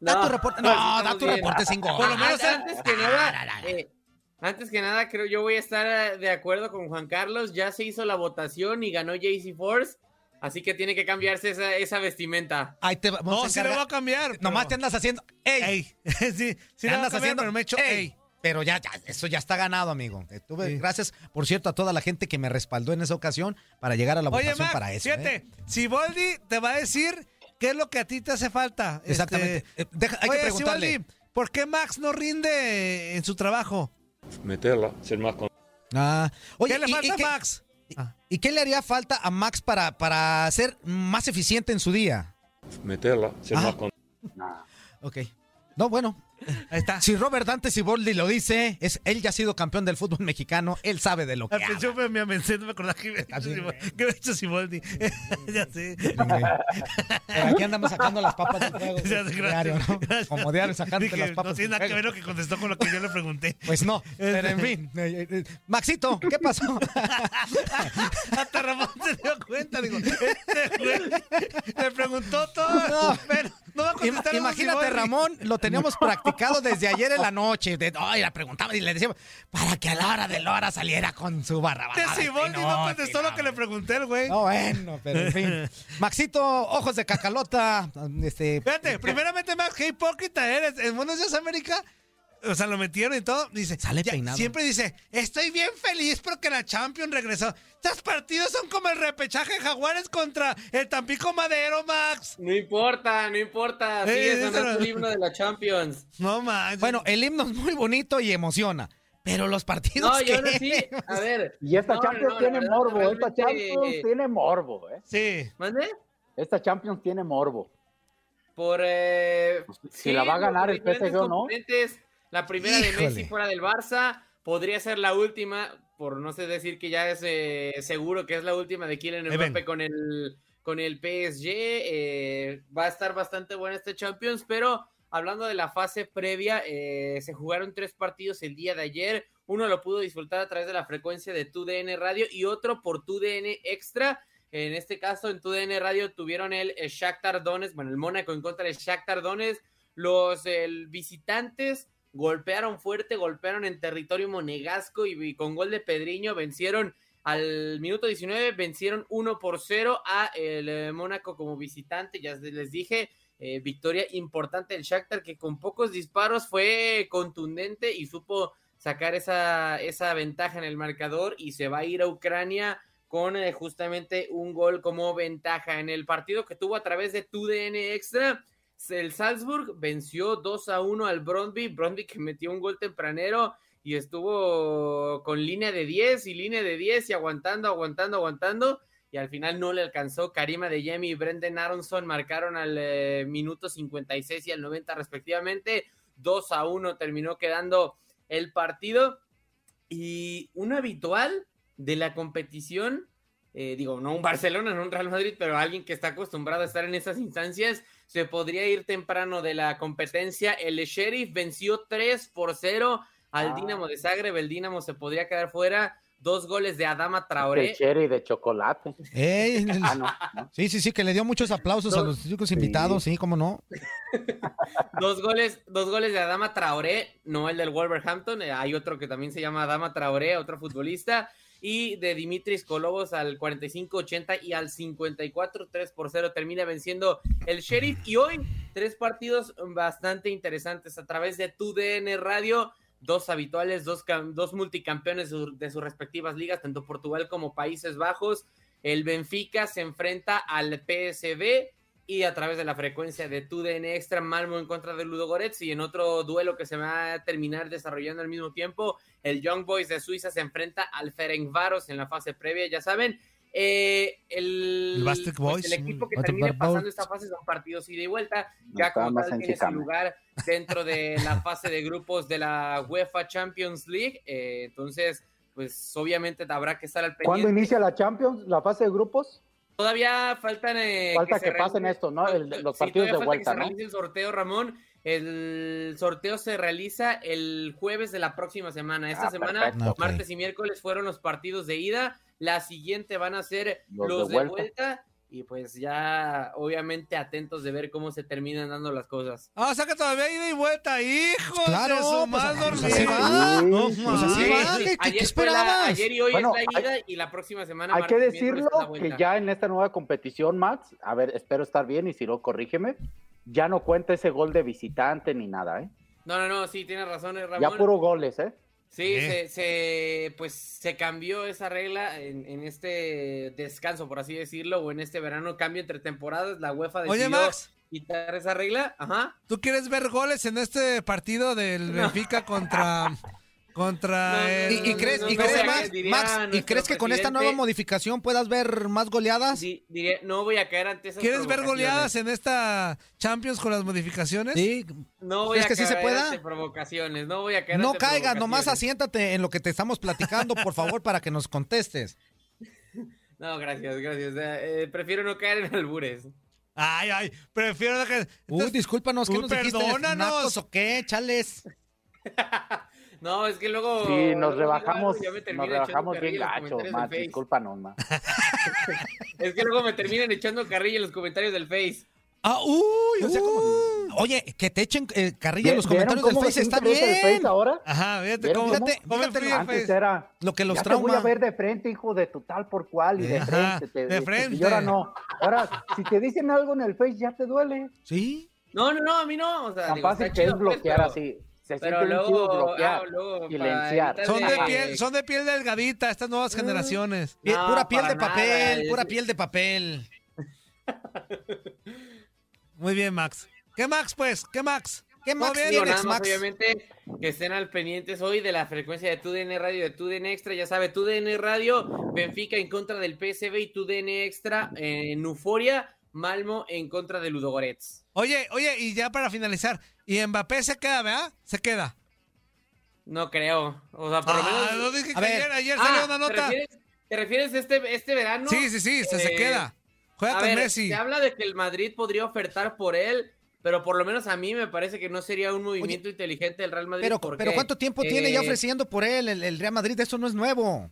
Da No, tu reporte. no, No, da tu bien. reporte sin gorra. Por lo menos antes que nada, eh, antes que nada, creo yo voy a estar eh, de acuerdo con Juan Carlos. Ya se hizo la votación y ganó JC Force, así que tiene que cambiarse esa, esa vestimenta. Ahí te vamos No, a sí le encargar. voy a cambiar. Nomás te andas haciendo. ¡Ey! Ey. sí, sí Te andas cambiar, haciendo. pero me he hecho ¡Ey! ey. Pero ya, ya, eso ya está ganado, amigo. Eh, Sí. Gracias, por cierto, a toda la gente que me respaldó en esa ocasión para llegar a la Oye, votación Max, para eso. fíjate, ¿eh? si Boldi te va a decir qué es lo que a ti te hace falta. Exactamente. Este, Eh, deja- hay que preguntarle. ¿por qué Max no rinde en su trabajo? Meterla, ser más con... Ah, oye, ¿Qué le ¿y- falta y a qué- Max? ¿Y qué le haría falta a Max para, para ser más eficiente en su día? Meterla, ser Ah. más con... Ok. No, bueno. Ahí está. Si Robert Dante Siboldi lo dice, es, él ya ha sido campeón del fútbol mexicano, él sabe de lo que Al habla. principio me amencé, no me acordaba que había hecho Siboldi. Ya sé. Pero aquí andamos sacando las papas del fuego. Diario, gracias, ¿no? gracias. Como diario sacando las papas No tiene nada que ver lo que contestó con lo que yo le pregunté. Pues no, pero en fin. Eh, eh, Maxito, ¿qué pasó? Hasta Ramón se dio cuenta, digo, este güey le preguntó todo, No. pero no va a contestar Imagínate. Ramón, lo teníamos practicado desde ayer en la noche. De, ay, le preguntaba y le decíamos, para que a la hora de la hora saliera con su barra. Este Siboldi no contestó lo que le pregunté el güey. No, bueno, pero en fin. Maxito, ojos de cacalota. Este, Fíjate, primeramente, Max, qué hipócrita eres. En Buenos Días América, o sea, lo metieron y todo. Dice, Sale ya- peinado. Siempre dice, estoy bien feliz porque la Champions regresó. Estos partidos son como el repechaje de Jaguares contra el Tampico Madero, Max. No importa, no importa. Eh, eso sonando no- el himno de la Champions. No manches. bueno, el himno es muy bonito y emociona. Pero los partidos No, yo no sí. A ver. Y esta no, Champions no, tiene verdad, morbo, esta Champions tiene morbo, ¿eh? Sí. ¿Mande? Esta Champions tiene morbo. Por. Eh, si la va a ganar el PSG o no. componentes. La primera de. Messi fuera del Barça. Podría ser la última. Por no sé decir que ya es eh, seguro que es la última de Kylian. Mbappé con el, con el PSG. eh, va a estar bastante buena este Champions. Pero hablando de la fase previa, eh, se jugaron tres partidos el día de ayer. Uno lo pudo disfrutar a través de la frecuencia de TUDN Radio y otro por TUDN Extra. En este caso, en TUDN Radio tuvieron el, Shakhtar Donetsk, bueno, el Mónaco en contra del Shakhtar Donetsk. Los el, visitantes golpearon fuerte, golpearon en territorio monegasco y, con gol de Pedriño vencieron al minuto 19, vencieron 1 por 0 a el eh, Mónaco como visitante, ya les dije, eh, victoria importante del Shakhtar que con pocos disparos fue contundente y supo sacar esa, esa ventaja en el marcador y se va a ir a Ucrania con eh, justamente un gol como ventaja en el partido que tuvo a través de TUDN Extra. El Salzburg venció 2 a 1 al Brondby, Brondby que metió un gol tempranero y estuvo con línea de 10 y línea de 10 y aguantando, aguantando, aguantando y al final no le alcanzó. Karima de Yemi y Brendan Aronson marcaron al eh, minuto 56 y al 90 respectivamente. 2 a 1 terminó quedando el partido y un habitual de la competición eh, digo, no un Barcelona, no un Real Madrid, pero alguien que está acostumbrado a estar en esas instancias, se podría ir temprano de la competencia. El Sheriff venció 3 por 0 al Ah. Dinamo de Zagreb, el Dinamo se podría quedar fuera. Dos goles de Adama Traoré. El cherry de chocolate. Ah, no, no. Sí, sí, sí, que le dio muchos aplausos a los chicos invitados, sí, cómo no. Dos goles, dos goles de Adama Traoré, no el del Wolverhampton, eh, hay otro que también se llama Adama Traoré, otro futbolista, y de Dimitris Kolobos al 45-80 y al 54, 3 por 0 termina venciendo el Sheriff. Y hoy, tres partidos bastante interesantes a través de TUDN Radio, dos habituales, dos, dos multicampeones de de sus respectivas ligas, tanto Portugal como Países Bajos. El Benfica se enfrenta al PSV y a través de la frecuencia de TUDN Extra, Malmo en contra de Ludo Goretz y en otro duelo que se va a terminar desarrollando al mismo tiempo, el Young Boys de Suiza se enfrenta al Ferencváros en la fase previa, ya saben. eh, el, El pues, Boys. el equipo que termine pasando esta fase son partidos ida y vuelta, ya como más tal en tiene su lugar dentro de la fase de grupos de la UEFA Champions League, eh, entonces pues obviamente habrá que estar al ¿Cuándo pendiente. inicia la Champions, la fase de grupos? Todavía faltan. eh, Falta se que pasen esto, ¿no? El- los Sí, partidos de falta vuelta, que se el sorteo, Ramón. El sorteo se realiza el jueves de la próxima semana. Esta Ah, semana, perfecto. Martes y miércoles, fueron los partidos de ida. La siguiente van a ser Los los, de de, vuelta. Y pues ya, obviamente, atentos de ver cómo se terminan dando las cosas. Ah, o sea que todavía ida y vuelta, hijo Claro, de su pues, más pues, dormida. así va. Sí, No, Pues así Sí, va, sí. ¿qué- qué- qué ayer, la- y hoy Bueno, es la hay- ida y la próxima semana. Hay que decirlo que ya en esta nueva competición, Max, a ver, espero estar bien y si no, corrígeme, ya no cuenta ese gol de visitante ni nada, ¿eh? No, no, no, sí, tienes razón, eh, Ramón. Ya puro goles, ¿eh? Sí, Eh. se, se- pues se cambió esa regla en, en este descanso, por así decirlo, o en este verano, cambio entre temporadas, la UEFA decidió Oye, Max, quitar esa regla, ajá. ¿tú quieres ver goles en este partido del Benfica contra contra No, no, el ¿Y, y crees, no, y no crees, Max, Max, ¿y crees que con esta nueva modificación puedas ver más goleadas? Di- diré, no voy a caer ante esas ¿Quieres ver goleadas en esta Champions con las modificaciones? Sí. No voy ¿Crees a que sí se caer pueda? ante provocaciones, no voy a caer No ante caigas, nomás asiéntate en lo que te estamos platicando, por favor, para que nos contestes. No, gracias, gracias. eh, eh, prefiero no caer en albures. Ay, ay, prefiero que... Uy, discúlpanos, ¿qué Uy, nos dijiste? perdónanos. ¿Nacos o qué? Chales. No, es que luego... Sí, nos rebajamos, nos rebajamos bien del Face. discúlpanos, Max. Es que luego me terminan echando carrilla en los comentarios del Face. Ah, uy, o sea, como- Oye, que te echen eh, carrilla en los ¿Vieron comentarios del Face está interesa el bien. Face ahora? Ajá, fíjate ¿Vieron cómo... cómo? Fíjate, cómo fíjate el Antes Face. era, Lo que los ya te voy a trauma. ver de frente, hijo de tu tal por cual, y de Ajá, frente. te- de te- frente. Y ahora no. Ahora, si te dicen algo en el Face, ya te duele. Sí. No, no, no, a mí no. O sea, Tan digo, fácil que es pues, bloquear pero- así. Se Pero siente chido luego, bloquear, ah, luego para silenciar. Son de piel, son de piel delgadita estas nuevas generaciones. Piel- No, pura piel de papel, nada, pura piel de papel. Muy bien, Max. ¿Qué Max, pues? ¿Qué Max? ¿Qué Max obviamente, que estén al pendientes hoy de la frecuencia de TUDN Radio, de TUDN Extra, ya sabe, TUDN Radio, Benfica en contra del PSV y TUDN Extra en Euforia, Malmo en contra de Ludogorets. Oye, oye, y ya para finalizar, y Mbappé se queda, ¿verdad? Se queda. No creo, o sea, por lo Ah, menos... no dije que ver. ayer, ayer Ah, salió una ¿te nota. refieres, te refieres a este, este verano? Sí, sí, sí, se, se Eh, queda. Juega A con ver, Messi. se habla de que el Madrid podría ofertar por él, pero por lo menos a mí me parece que no sería un movimiento inteligente del Real Madrid. Pero, porque, pero ¿cuánto tiempo tiene ya eh, ofreciendo por él el, el Real Madrid? Eso no es nuevo.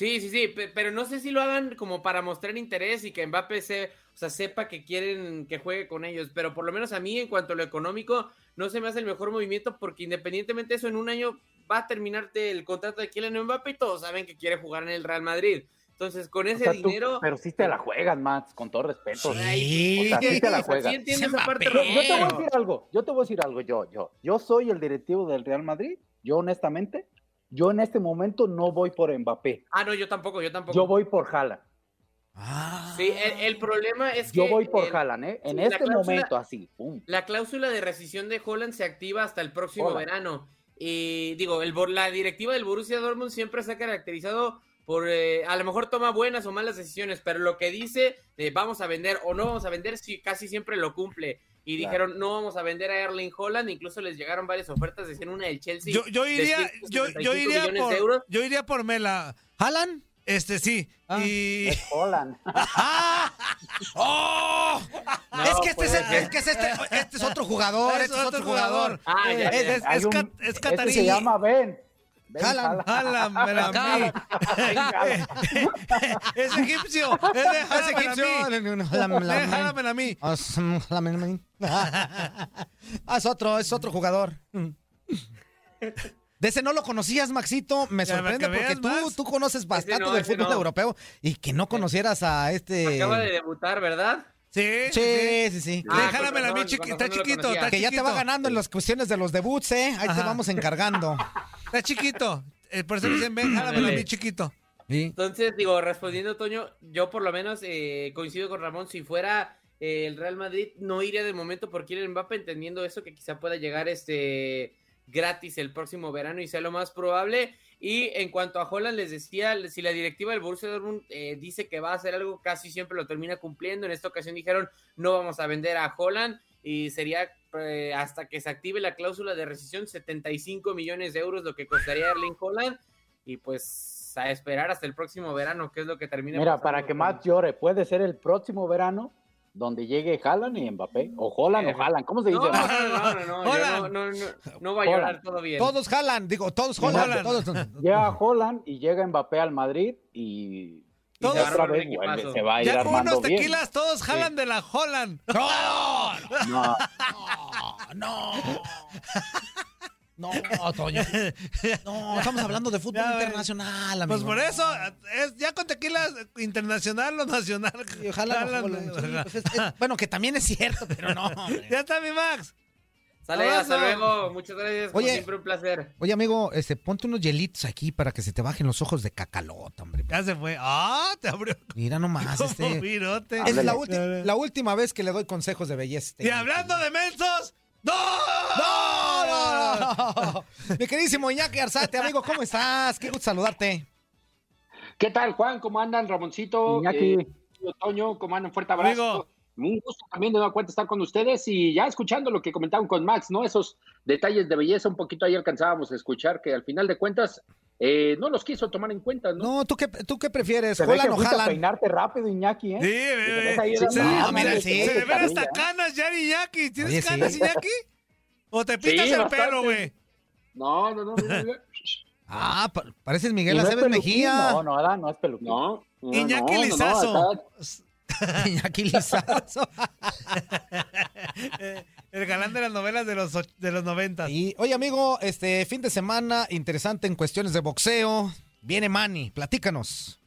Sí, sí, sí, pe- pero no sé si lo hagan como para mostrar interés y que Mbappé se, o sea, sepa que quieren que juegue con ellos, pero por lo menos a mí en cuanto a lo económico no se me hace el mejor movimiento porque independientemente de eso en un año va a terminarte el contrato de Kylian Mbappé y todos saben que quiere jugar en el Real Madrid. Entonces, con O ese tú- dinero pero sí te la juegas, Max, con todo respeto. Sí. O sea, sí te la juegas. sí entiendo esa parte, Yo, yo te voy a decir algo, yo te voy a decir algo, yo, yo, yo soy el directivo del Real Madrid, yo honestamente, yo en este momento no voy por Mbappé, Ah, no, yo tampoco, yo tampoco. yo voy por Haaland, Sí, el, el problema es que yo voy por el- Haaland, ¿eh? En este cláusula- momento así, pum. La cláusula de rescisión de Holland se activa hasta el próximo Hola. verano. Y digo, el, la directiva del Borussia Dortmund siempre se ha caracterizado por, eh, a lo mejor toma buenas o malas decisiones, pero lo que dice de vamos a vender o no vamos a vender, sí, casi siempre lo cumple. Y Claro. dijeron, no vamos a vender a Erling Holland, incluso les llegaron varias ofertas, decían una del Chelsea. Yo, yo de iría, yo, yo 175 iría por, yo iría por Mela. ¿Haaland? Este sí. Y. Es Holland. ¡Oh! No, es que este es, puede es que es este, este es otro jugador, este es otro jugador. Ah, ya, Es, ya. es, se llama Ben. Me la mí. Es egipcio. Es egipcio. me la mí. Ah, es otro, es otro jugador. De ese no lo conocías, Maxito. Me Ya, sorprende porque tú, tú conoces bastante no, del fútbol no. europeo y que no conocieras a este. Acaba de debutar, ¿verdad? Sí, sí, Sí, sí. Ah, De con Haaland, me la con está no chiquito. Está Que ya te va ganando en las cuestiones de los debuts, ¿eh? Ahí te Ajá. vamos encargando. Está chiquito. Eh, por eso dicen, ven, la mí, chiquito. Sí. Entonces, digo, respondiendo, Toño, yo por lo menos eh, coincido con Ramón. Si fuera eh, el Real Madrid, no iría de momento por Kylian Mbappé, entendiendo eso, que quizá pueda llegar este gratis el próximo verano y sea lo más probable. Y en cuanto a Holland, les decía, si la directiva del Borussia Dortmund eh, dice que va a hacer algo, casi siempre lo termina cumpliendo. En esta ocasión dijeron, no vamos a vender a Holland y sería eh, hasta que se active la cláusula de rescisión 75 millones de euros lo que costaría Erling Holland y pues a esperar hasta el próximo verano que es lo que termina Mira, para que Matt llore, puede ser el próximo verano donde llegue Haaland y Mbappé. O Holland Eh, o Haaland. ¿Cómo se dice? no, no, no, no, no, no, no, no, no, no va a llorar todo bien Todos jalan, digo, todos jalan. Holland. Todos. Llega Holland y llega Mbappé al Madrid y, y Todos otra un vez vuelve, se va a ir Ya armando unos bien. tequilas, todos jalan de la Holland. ¡No! No, No. No, Toño. No, estamos hablando de fútbol Ya, internacional, amigo. Pues por eso, es, ya con tequilas internacional o nacional. Y ojalá no, ojalá, sí, ¿verdad? pues es- es- bueno, que también es cierto, pero no. hombre. Ya está mi Max. sale hasta luego muchas gracias como Oye. siempre un placer Oye, amigo, este, ponte unos hielitos aquí para que se te bajen los ojos de cacalota, hombre. Ya se fue. Ah, te abrió Mira nomás, este. virote. Es la, la última vez que le doy consejos de belleza. Y hablando de mensos, ¡no! ¡No, no, no! Mi queridísimo Iñaki Arzate, amigo, ¿cómo estás? Qué gusto saludarte. ¿Qué tal, Juan? ¿Cómo andan, Ramoncito? Iñaki. Eh, Toño, ¿cómo andan? Fuerte abrazo. Amigo. Un gusto también de nueva cuenta estar con ustedes y ya escuchando lo que comentaban con Max, ¿no? Esos detalles de belleza, un poquito ahí alcanzábamos a escuchar que al final de cuentas eh, no los quiso tomar en cuenta, ¿no? No, ¿tú qué, tú qué prefieres? se ¿Holland o Haaland? peinarte rápido, Iñaki, ¿eh? Sí, ahí Se, dando- Ah, se- mira, sí. se le ven hasta ¿eh? canas ya, Iñaki. ¿Tienes Oye, sí. canas, Iñaki? ¿O te pintas Sí, el bastante. pelo, güey? No, no, no. no, no. Ah, pa- pareces Miguel no es Aceves Mejía. No, no, no es peluquín. No, no, Iñaki no, no, no, Lizazo. Iñaki Lizazo. El galán de las novelas de los, de los 90. Y, oye, amigo, este fin de semana interesante en cuestiones de boxeo. Viene Manny, platícanos.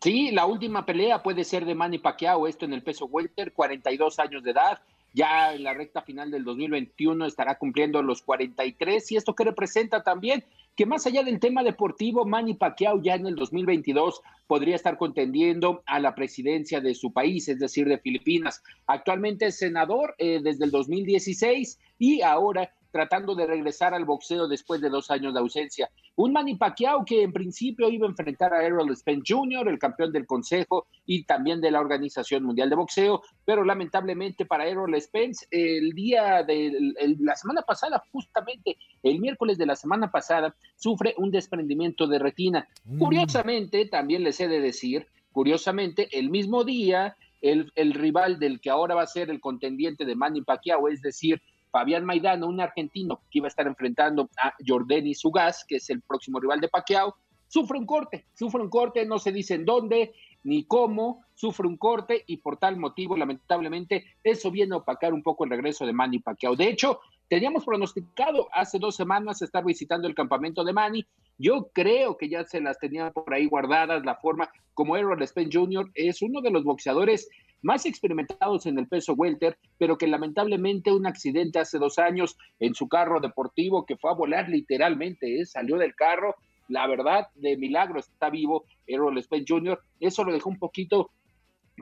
Sí, la última pelea puede ser de Manny Pacquiao, esto en el peso welter, 42 años de edad. Ya en la recta final del 2021 estará cumpliendo los 43. ¿Y esto qué representa también? Que más allá del tema deportivo, Manny Pacquiao ya en el 2022 podría estar contendiendo a la presidencia de su país, es decir, de Filipinas. Actualmente es senador eh, desde el 2016 y ahora tratando de regresar al boxeo después de dos años de ausencia. Un Manny Pacquiao que en principio iba a enfrentar a Errol Spence Jr., el campeón del Consejo y también de la Organización Mundial de Boxeo, pero lamentablemente para Errol Spence, el día de el- la semana pasada, justamente el miércoles de la semana pasada, sufre un desprendimiento de retina. Curiosamente, también les he de decir, curiosamente, el mismo día, el, el rival del que ahora va a ser el contendiente de Manny Pacquiao, es decir, Fabián Maidano, un argentino que iba a estar enfrentando a Jordani Sugas, que es el próximo rival de Pacquiao, sufre un corte, sufre un corte, no se dice en dónde ni cómo, sufre un corte y por tal motivo, lamentablemente, eso viene a opacar un poco el regreso de Manny Pacquiao. De hecho, teníamos pronosticado hace dos semanas estar visitando el campamento de Manny. Yo creo que ya se las tenía por ahí guardadas la forma como Errol Spence Jr. es uno de los boxeadores más experimentados en el peso welter, pero que lamentablemente un accidente hace dos años en su carro deportivo que fue a volar literalmente, ¿eh? salió del carro, la verdad, de milagro está vivo Errol Spence Jr., eso lo dejó un poquito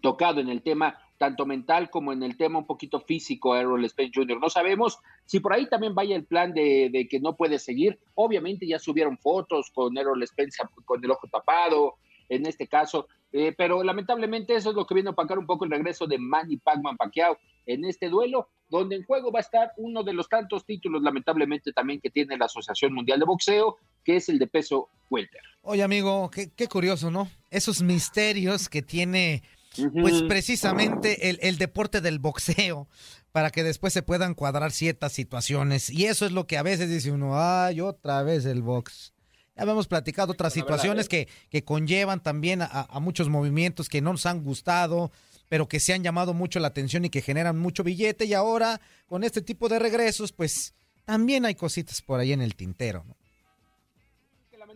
tocado en el tema tanto mental como en el tema un poquito físico Errol Spence Jr. No sabemos si por ahí también vaya el plan de, de que no puede seguir. Obviamente ya subieron fotos con Errol Spence con el ojo tapado, en este caso, eh, pero lamentablemente eso es lo que viene a opacar un poco el regreso de Manny Pacman Pacquiao en este duelo, donde en juego va a estar uno de los tantos títulos, lamentablemente también que tiene la Asociación Mundial de Boxeo, que es el de peso welter. Oye, amigo, qué, qué curioso, ¿no? Esos misterios que tiene, pues precisamente el, el deporte del boxeo, para que después se puedan cuadrar ciertas situaciones. Y eso es lo que a veces dice uno, ay, otra vez el box. Ya habíamos platicado otras situaciones ¿eh? que, que conllevan también a, a muchos movimientos que no nos han gustado, pero que se han llamado mucho la atención y que generan mucho billete. Y ahora, con este tipo de regresos, pues también hay cositas por ahí en el tintero, ¿no?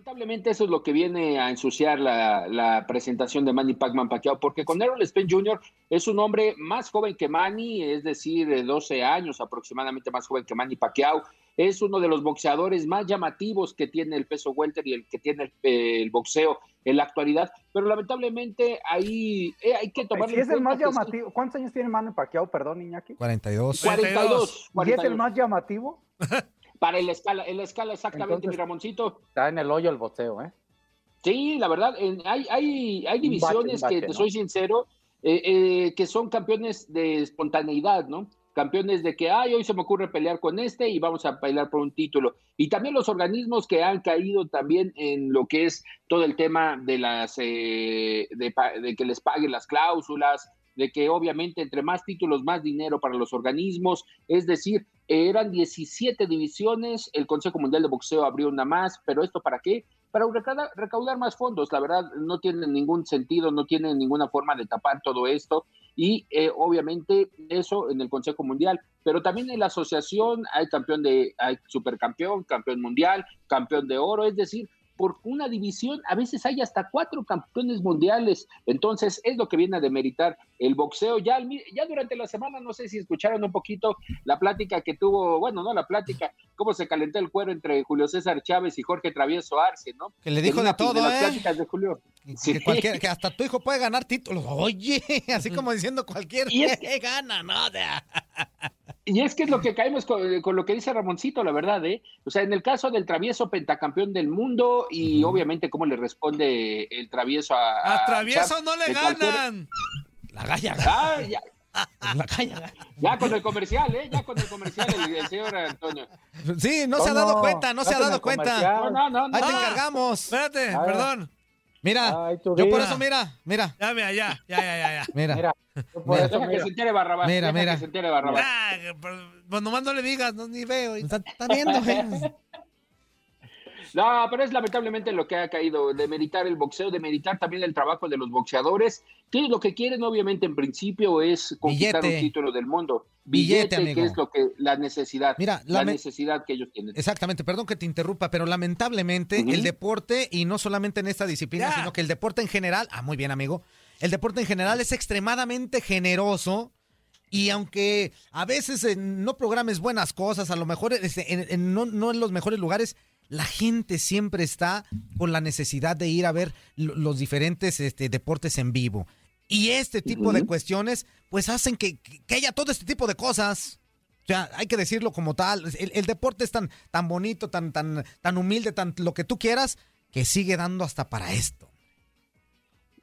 Lamentablemente eso es lo que viene a ensuciar la, la presentación de Manny Pacman Pacquiao, porque con Errol Spence Jr. es un hombre más joven que Manny, es decir, de 12 años aproximadamente más joven que Manny Pacquiao. Es uno de los boxeadores más llamativos que tiene el peso welter y el que tiene el, el boxeo en la actualidad, pero lamentablemente ahí eh, hay que tomar Si es el más llamativo, ¿cuántos años tiene Manny Pacquiao, perdón, Iñaki? 42. 42. ¿Y es el más llamativo? Para el escala, el escala exactamente, Entonces- mi Ramoncito. Está en el hoyo el boxeo, ¿eh? Sí, la verdad, en- hay, hay, hay divisiones que, te ¿no? soy sincero, eh, eh, que son campeones de espontaneidad, ¿no? Campeones de que, ay, hoy se me ocurre pelear con este y vamos a pelear por un título. Y también los organismos que han caído también en lo que es todo el tema de las, eh, de, de que les paguen las cláusulas, de que obviamente entre más títulos, más dinero para los organismos, es decir, eran 17 divisiones, el Consejo Mundial de Boxeo abrió una más, pero ¿esto para qué? Para recaudar, más fondos, la verdad no tiene ningún sentido, no tiene ninguna forma de tapar todo esto. Y eh, obviamente eso en el Consejo Mundial, pero también en la asociación hay campeón de, hay supercampeón, campeón mundial, campeón de oro, es decir, por una división a veces hay hasta cuatro campeones mundiales, entonces es lo que viene a demeritar el boxeo. Ya, ya durante la semana, no sé si escucharon un poquito la plática que tuvo, bueno, no la plática, cómo se calentó el cuero entre Julio César Chávez y Jorge Travieso Arce, ¿no? Que le dijo de todo, las ¿eh? pláticas de Julio. Sí. Que, cualquier- que hasta tu hijo puede ganar títulos. Oye, así como diciendo cualquier Y es que gana, ¿no? Y es que es lo que caemos con, con lo que dice Ramoncito, la verdad, ¿eh? O sea, en el caso del travieso pentacampeón del mundo y obviamente cómo le responde el travieso a... A Travieso Chap- no le cualquier- ganan. La galla. Ah, ya, La galla. ya con el comercial, ¿eh? Ya con el comercial, el, el señor Antonio. Sí, no se ha dado cuenta, no se ha dado cuenta. comercial. No, no, no. Ahí te no. encargamos. Espérate, perdón. Mira, Ay, yo por eso, mira, mira, Ya, mira, ya, ya, ya, ya. ya. mira. Mira, yo por Mira. eso, que mira. se entere Barrabás. Mira, mira. que se entere Barrabás. Ah, pero, pues nomás no le digas, no, ni veo. Está, está viendo, eh. No, pero es lamentablemente lo que ha caído, de meditar el boxeo, de meditar también el trabajo de los boxeadores, que lo que quieren obviamente en principio es conquistar Billete. un título del mundo. Billete, Billete, amigo. que es lo que, la necesidad, Mira, la necesidad que ellos tienen. Exactamente, perdón que te interrumpa, pero lamentablemente el deporte, y no solamente en esta disciplina, Ya. sino que el deporte en general, ah, muy bien amigo, el deporte en general es extremadamente generoso y aunque a veces eh, no programes buenas cosas, a lo mejor este, en- en- no, no en los mejores lugares, la gente siempre está con la necesidad de ir a ver lo- los diferentes este, deportes en vivo. Y este tipo de cuestiones, pues hacen que, que haya todo este tipo de cosas. O sea, hay que decirlo como tal. El, el deporte es tan, tan bonito, tan, tan, tan humilde, tan lo que tú quieras, que sigue dando hasta para esto.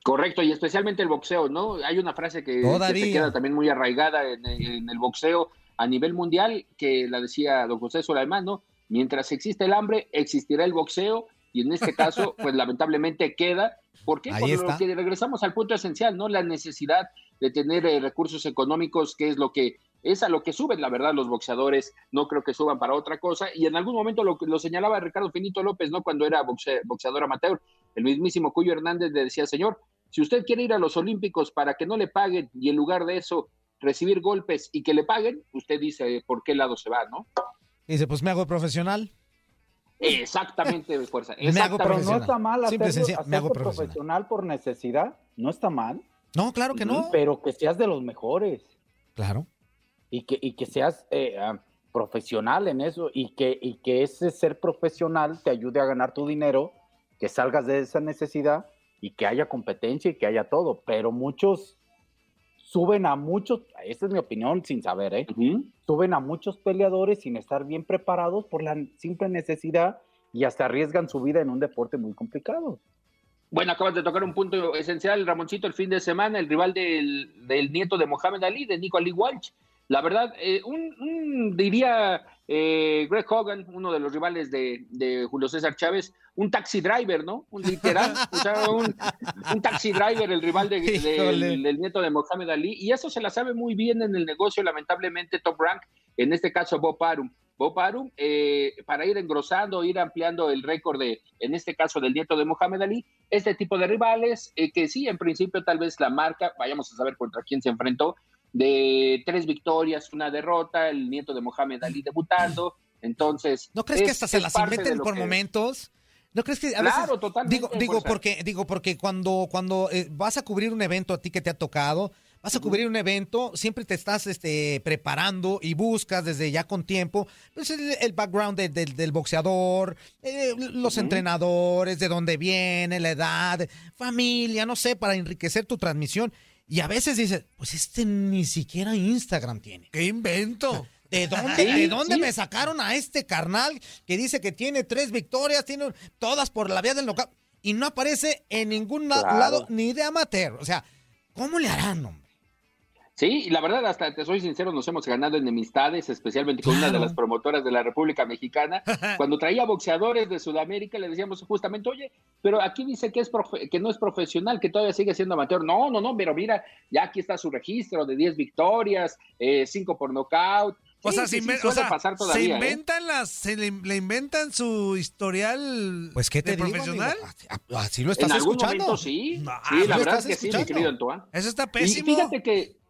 Correcto, y especialmente el boxeo, ¿no? Hay una frase que, se queda también muy arraigada en, en el boxeo a nivel mundial, que la decía don José Sulaimán, ¿no? Mientras existe el hambre, existirá el boxeo, y en este caso, pues lamentablemente queda. ¿Por qué? Ahí Por está. lo que regresamos al punto esencial, ¿no? La necesidad de tener eh, recursos económicos, que es lo que es a lo que suben, la verdad, los boxeadores. No creo que suban para otra cosa. Y en algún momento lo, lo señalaba Ricardo Finito López, ¿no? Cuando era boxe- boxeador amateur. El mismísimo Cuyo Hernández le decía, señor, si usted quiere ir a los Olímpicos para que no le paguen y en lugar de eso recibir golpes y que le paguen, usted dice por qué lado se va, ¿no? Y dice, pues me hago profesional. Exactamente, fuerza. Me hago Pero Exactamente. no está mal Simple hacerlo, me hago profesional. profesional por necesidad. No está mal. No, claro que no. Pero que seas de los mejores. Claro. y que, y que seas eh, ah, profesional en eso y que, y que ese ser profesional te ayude a ganar tu dinero, que salgas de esa necesidad y que haya competencia y que haya todo. Pero muchos suben a muchos, esa es mi opinión sin saber, ¿eh? Suben a muchos peleadores sin estar bien preparados por la simple necesidad y hasta arriesgan su vida en un deporte muy complicado. Bueno, acabas de tocar un punto esencial, Ramoncito, el fin de semana, el rival del, del nieto de Mohamed Ali, de Nico Ali Walsh. La verdad, eh, un, un, diría eh, Greg Hogan, uno de los rivales de, de, Julio César Chávez, un taxi driver, ¿no? Un literal, o sea, un, un, taxi driver, el rival de, del, del, nieto de Mohamed Ali, y eso se la sabe muy bien en el negocio, lamentablemente, Top Rank, en este caso Bob Arum. Bob Arum, eh, para ir engrosando, ir ampliando el récord de, en este caso, del nieto de Mohamed Ali, este tipo de rivales, eh, que sí, en principio tal vez la marca, vayamos a saber contra quién se enfrentó, de tres victorias, una derrota, el nieto de Mohamed Ali debutando. Entonces. ¿No crees que hasta se las inventen por momentos? ¿No crees que a veces, digo digo porque digo porque cuando cuando eh, vas a cubrir un evento a ti que te ha tocado, vas a cubrir un evento, siempre te estás este, preparando y buscas desde ya con tiempo pues, el, background del boxeador, eh, los entrenadores, de dónde viene, la edad, familia, no sé, para enriquecer tu transmisión. Y a veces dices, pues este ni siquiera Instagram tiene. ¡Qué invento! ¿De dónde, ¿de dónde me sacaron a este carnal que dice que tiene tres victorias, tiene todas por la vía del local y no aparece en ningún lado ni de amateur? O sea, ¿cómo le harán, hombre? Sí, y la verdad, hasta te soy sincero, nos hemos ganado enemistades, especialmente con una de las promotoras de la República Mexicana. Cuando traía boxeadores de Sudamérica, le decíamos justamente, oye, pero aquí dice que, es que no es profesional, que todavía sigue siendo amateur. No, no, no, pero mira, ya aquí está su registro de 10 victorias, 5 eh, por nocaut. O sea, se, pasar todavía, se ¿eh? inventan las, se le, inventan su historial pues ¿qué te profesional. Así lo estás en escuchando. Algún momento, sí, sí, la verdad es que sí, mi querido Antoine. Eso está pésimo. Y fíjate que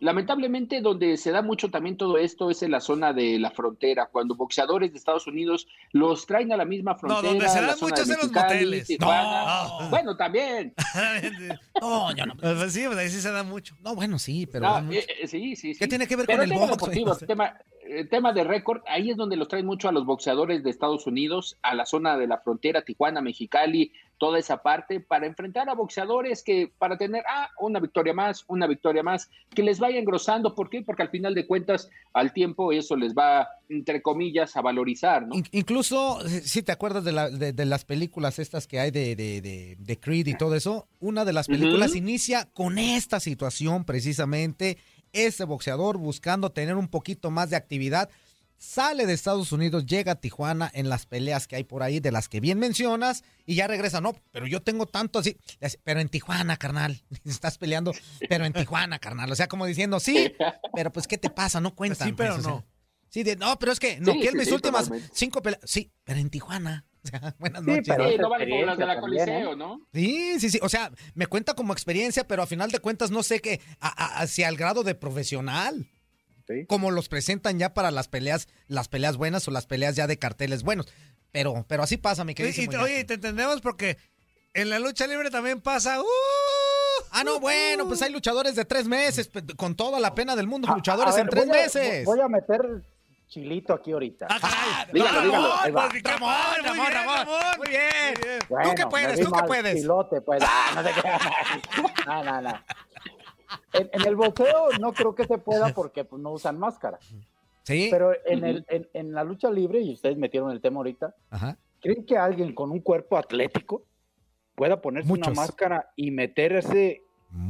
Lamentablemente, donde se da mucho también todo esto es en la zona de la frontera, cuando boxeadores de Estados Unidos los traen a la misma frontera. No, donde se dan muchos en los moteles. No. Bueno, también. no, yo no. Pues sí, pues ahí sí se da mucho. No, bueno, sí, pero. Eh, eh, sí, sí, sí. ¿Qué tiene que ver con el box? tema, el tema de récord, ahí es donde los traen mucho a los boxeadores de Estados Unidos, a la zona de la frontera, Tijuana, Mexicali, toda esa parte, para enfrentar a boxeadores que, para tener, ah, una victoria más, una victoria más, que les vaya engrosando. ¿Por qué? Porque al final de cuentas, al tiempo, eso les va, entre comillas, a valorizar, ¿no? Incluso, si te acuerdas de, la, de, las películas estas que hay de, de, de, Creed y todo eso, una de las películas inicia con esta situación precisamente ese boxeador buscando tener un poquito más de actividad. Sale de Estados Unidos, llega a Tijuana en las peleas que hay por ahí, de las que bien mencionas, y ya regresa. No, pero yo tengo tanto así. Pero en Tijuana, carnal. Estás peleando, pero en Tijuana, carnal. O sea, como diciendo, sí, pero pues, ¿qué te pasa? No cuentan. Sí, pero no. Sí, de, no, pero es que no, que mis últimas cinco peleas. Sí, pero en Tijuana. buenas noches. Sí, pero no vale como las de la Coliseo, ¿eh? ¿no? Sí, sí, sí. O sea, me cuenta como experiencia, pero a final de cuentas no sé qué, hacia el grado de profesional. Como los presentan ya para las peleas, las peleas buenas o las peleas ya de carteles buenos. Pero, pero así pasa, mi querido. Y, oye, te entendemos porque en la lucha libre también pasa. ¡uh! Ah, no, bueno, pues hay luchadores de tres meses, con toda la pena del mundo, luchadores en tres meses. Voy a meter chilito aquí ahorita. Ah, dígalo, dígalo. Ramón, Ramón, Ramón, Muy bien. ¿Tú qué puedes? ¿Tú qué puedes? Chilote, pues. te No, no, no. En, el boxeo no creo que se pueda porque pues, no usan máscara. Sí. Pero en, el, en, en, la lucha libre, y ustedes metieron el tema ahorita, ¿creen que alguien con un cuerpo atlético pueda ponerse una máscara y meterse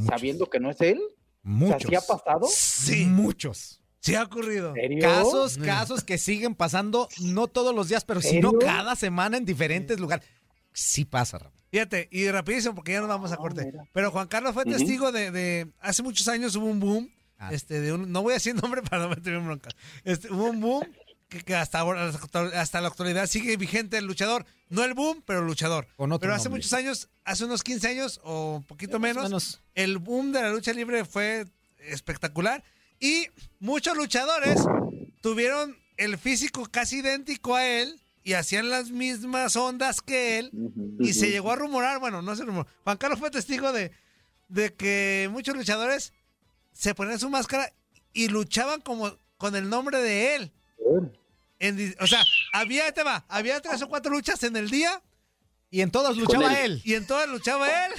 sabiendo que no es él? Muchos. ¿Sí ha pasado? Sí, muchos. Sí ha ocurrido. Casos, casos que siguen pasando, no todos los días, pero sino cada semana en diferentes lugares. Sí pasa, Ramón. Fíjate, y rapidísimo, porque ya nos vamos a corte. Pero Juan Carlos fue testigo de, hace muchos años hubo un boom, ah. este, de un, no voy a decir nombre para no meterme en bronca. Este, hubo un boom que, hasta ahora, hasta la actualidad sigue vigente el luchador. No el boom, pero el luchador. pero hace muchos años, hace unos 15 años o un poquito menos, el boom de la lucha libre fue espectacular y muchos luchadores tuvieron el físico casi idéntico a él y hacían las mismas ondas que él. Y se llegó a rumorar, bueno, no se rumoró. Juan Carlos fue testigo de, de que muchos luchadores se ponían su máscara y luchaban como con el nombre de él. o sea, había, había tres o cuatro luchas en el día. Y en todas luchaba él. Y en todas luchaba él.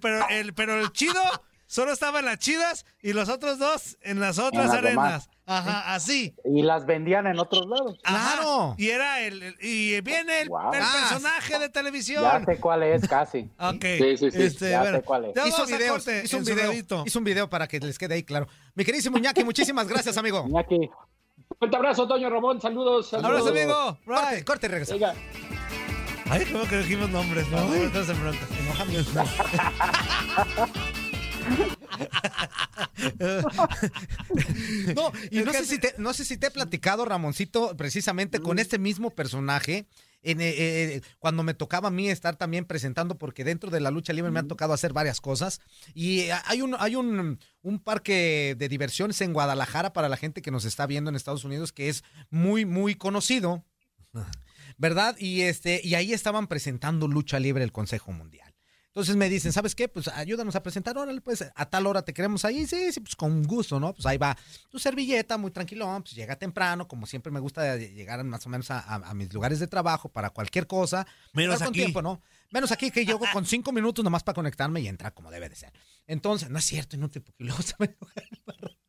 Pero el, pero el chido solo estaban las chidas y los otros dos en las otras arenas. Ajá, así. Y las vendían en otros lados. Claro. Y era el, y viene el, personaje de televisión. Ya sé cuál es casi. ok. Sí, sí, sí. Este, ya sé cuál es. Hizo, videos, hizo un video, hizo un video para que les quede ahí claro. Mi queridísimo Iñaki, muchísimas gracias, amigo. Iñaki. Fuerte abrazo, Toño Ramón. Saludos. saludos. Abrazo, amigo. Corte, corte y regresa. Venga. Ay, ¿cómo que dijimos nombres? No, no, estás en bronca. No, y no sé, si te, no sé si te he platicado, Ramoncito, precisamente con este mismo personaje. En, eh, eh, cuando me tocaba a mí estar también presentando, porque dentro de la lucha libre me han tocado hacer varias cosas. Y eh, hay un, hay un, un parque de diversiones en Guadalajara para la gente que nos está viendo en Estados Unidos, que es muy, muy conocido. ¿Verdad? Y este, y ahí estaban presentando lucha libre el Consejo Mundial. Entonces me dicen, ¿sabes qué? Pues ayúdanos a presentar, órale, pues a tal hora te queremos ahí. Sí, sí, pues con gusto, ¿no? Pues ahí va tu servilleta, muy tranquilo, pues llega temprano, como siempre me gusta llegar más o menos a, a- a mis lugares de trabajo para cualquier cosa. Menos con aquí. tiempo, ¿no? Menos aquí que llego con cinco minutos nomás para conectarme y entrar como debe de ser. Entonces, no es cierto, inútil, porque luego se me.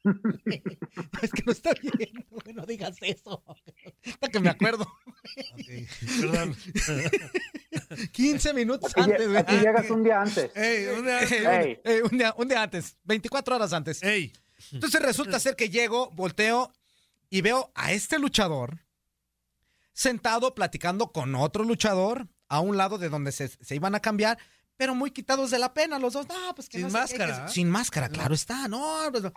No, es que no está bien, güey, no digas eso. Hasta que me acuerdo. Perdón. 15 minutos Aquí, antes, aquí llegas un día antes. Ey, un día- Ey. Eh, un, día, un día antes, 24 horas antes. Ey. Entonces resulta ser que llego, volteo y veo a este luchador sentado platicando con otro luchador a un lado de donde se, se iban a cambiar, pero muy quitados de la pena los dos. No, pues que Sin no sé qué, máscara, que- ¿eh? sin máscara, claro está. No, pues, no.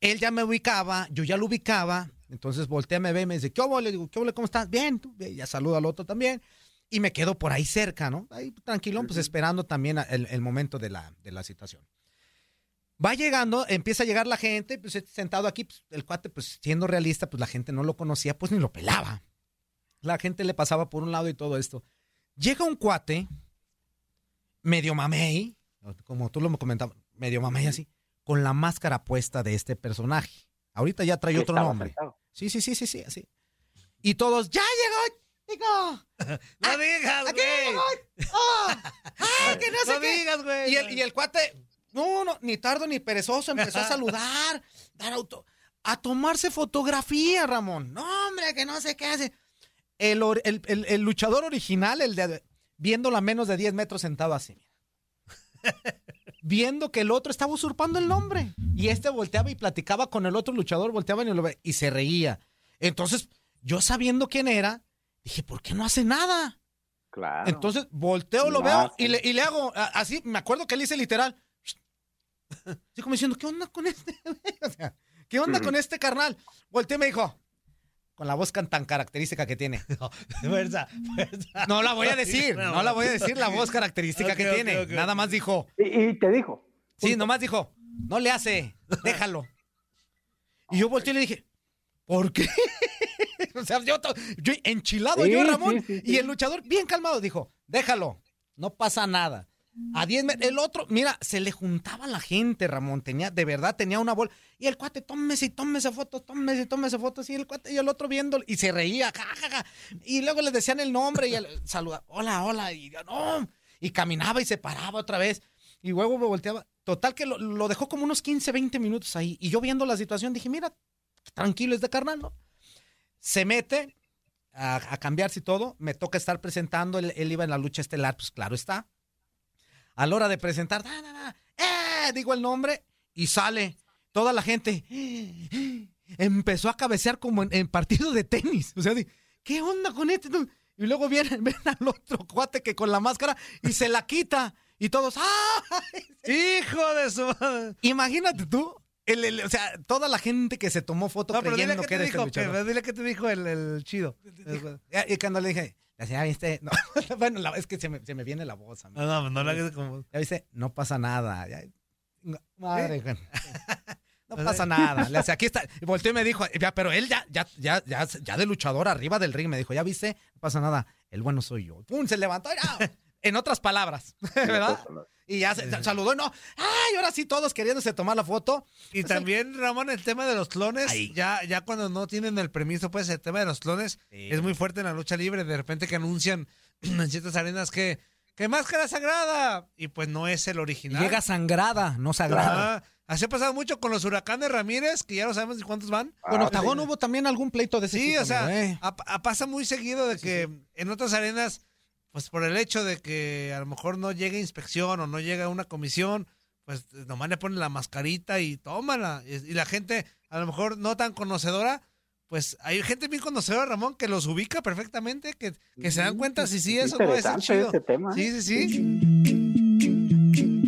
él ya me ubicaba, yo ya lo ubicaba. Entonces voltea, me ve y me dice, ¿qué hubo? Le digo, ¿qué hubo? ¿Cómo estás? Bien, tú, ya saluda al otro también. Y me quedo por ahí cerca, ¿no? Ahí tranquilón, pues esperando también el, el momento de la, de la situación. Va llegando, empieza a llegar la gente, pues sentado aquí, pues, el cuate, pues siendo realista, pues la gente no lo conocía, pues ni lo pelaba. La gente le pasaba por un lado y todo esto. Llega un cuate, medio mamey, como tú lo comentabas, medio mamey así, con la máscara puesta de este personaje. Ahorita ya trae otro nombre. sentado. Sí, sí, sí, sí, sí, así. Y todos, ¡ya llegó! ¡Chico! No digas, ¡Aquí güey. llegó! ¡Ah! ¡Ay, que no sé No qué! digas, güey. Y el, y el cuate, no, no, ni tardo ni perezoso, empezó a saludar, dar auto, a tomarse fotografía, Ramón. No, hombre, que no sé qué hace. El, or- el- el- el luchador original, el de viéndolo a menos de 10 metros sentado así, mira. Viendo que el otro estaba usurpando el nombre. Y este volteaba y platicaba con el otro luchador, volteaba y, lo ve- y se reía. Entonces, yo sabiendo quién era, dije, ¿por qué no hace nada? Claro. Entonces volteo, lo veo y le, y le hago así. Me acuerdo que le hice literal. Así como diciendo, ¿qué onda con este? O sea, ¿qué onda con este carnal? Volteé y me dijo, con la voz tan característica que tiene. Fuerza, fuerza. No la voy a decir, no la voy a decir la voz característica que tiene. Nada más dijo, Y, y te dijo. sí, nomás dijo, no le hace, déjalo. Y yo volteé y le dije, ¿por qué? o sea, yo, yo enchilado, Sí, yo, Ramón. sí, sí, Y el luchador, bien calmado, dijo, déjalo, no pasa nada. A 10 metros, el otro, mira, se le juntaba la gente, Ramón, tenía, de verdad, tenía una bola. Y el cuate, tómese y tómese fotos, tómese y tómese fotos. Y el cuate y el otro viendo, y se reía, ja, ja, ja. Y luego le decían el nombre y saluda, hola, hola, y. Y caminaba y se paraba otra vez. Y luego me volteaba. Total que lo, lo dejó como unos 15, 20 minutos ahí. Y yo viendo la situación dije, mira, tranquilo es de carnal, ¿no? Se mete a, a cambiarse y todo. Me toca estar presentando. Él, él iba en la lucha estelar, pues claro está. A la hora de presentar, da, da, da, ¡eh! digo el nombre y sale. Toda la gente empezó a cabecear como en, en partido de tenis. O sea, ¿qué onda con este? Y luego viene, ven al otro cuate que con la máscara y se la quita. Y todos, ¡ah! Hijo de su madre. Imagínate tú, el- el- o sea, toda la gente que se tomó foto No, pero dile que te este dijo, que- dile qué te dijo el, el chido. Y cuando le dije, la señora, ¿viste? No, bueno, la- es que se me, se me viene la voz. amigo. No, no, no la hagas como. Ya viste, no pasa nada. Ya- no, madre, güey. No pasa nada. Le hace, aquí está. Y volteó y me dijo, ya, pero él ya, ya, ya, ya, ya de luchador arriba del ring me dijo, ya viste, no pasa nada. El bueno soy yo. Pum, se levantó. ya. En otras palabras, ¿verdad? Y ya se, saludó y no. Ay, ahora sí todos queriéndose tomar la foto. Y también, Ramón, el tema de los clones, Ahí. ya, ya cuando no tienen el permiso, pues el tema de los clones es muy fuerte en la lucha libre. De repente que anuncian en ciertas arenas que, que máscara sagrada. Y pues no es el original. llega sangrada, no sagrada. Ajá. Así ha pasado mucho con los huracanes Ramírez, que ya no sabemos ni cuántos van. Con Octagón hubo también algún pleito de ese Sí, tipo, o sea, eh. a- a- pasa muy seguido de que en otras arenas, pues por el hecho de que a lo mejor no llega inspección o no llega una comisión, pues nomás le ponen la mascarita y tómala. Y, la gente, a lo mejor no tan conocedora, pues hay gente bien conocedora, Ramón, que los ubica perfectamente, que, que se dan cuenta si sí, Es eso no es chido. ese tema, Sí, ¿eh? sí, sí.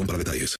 para detalles.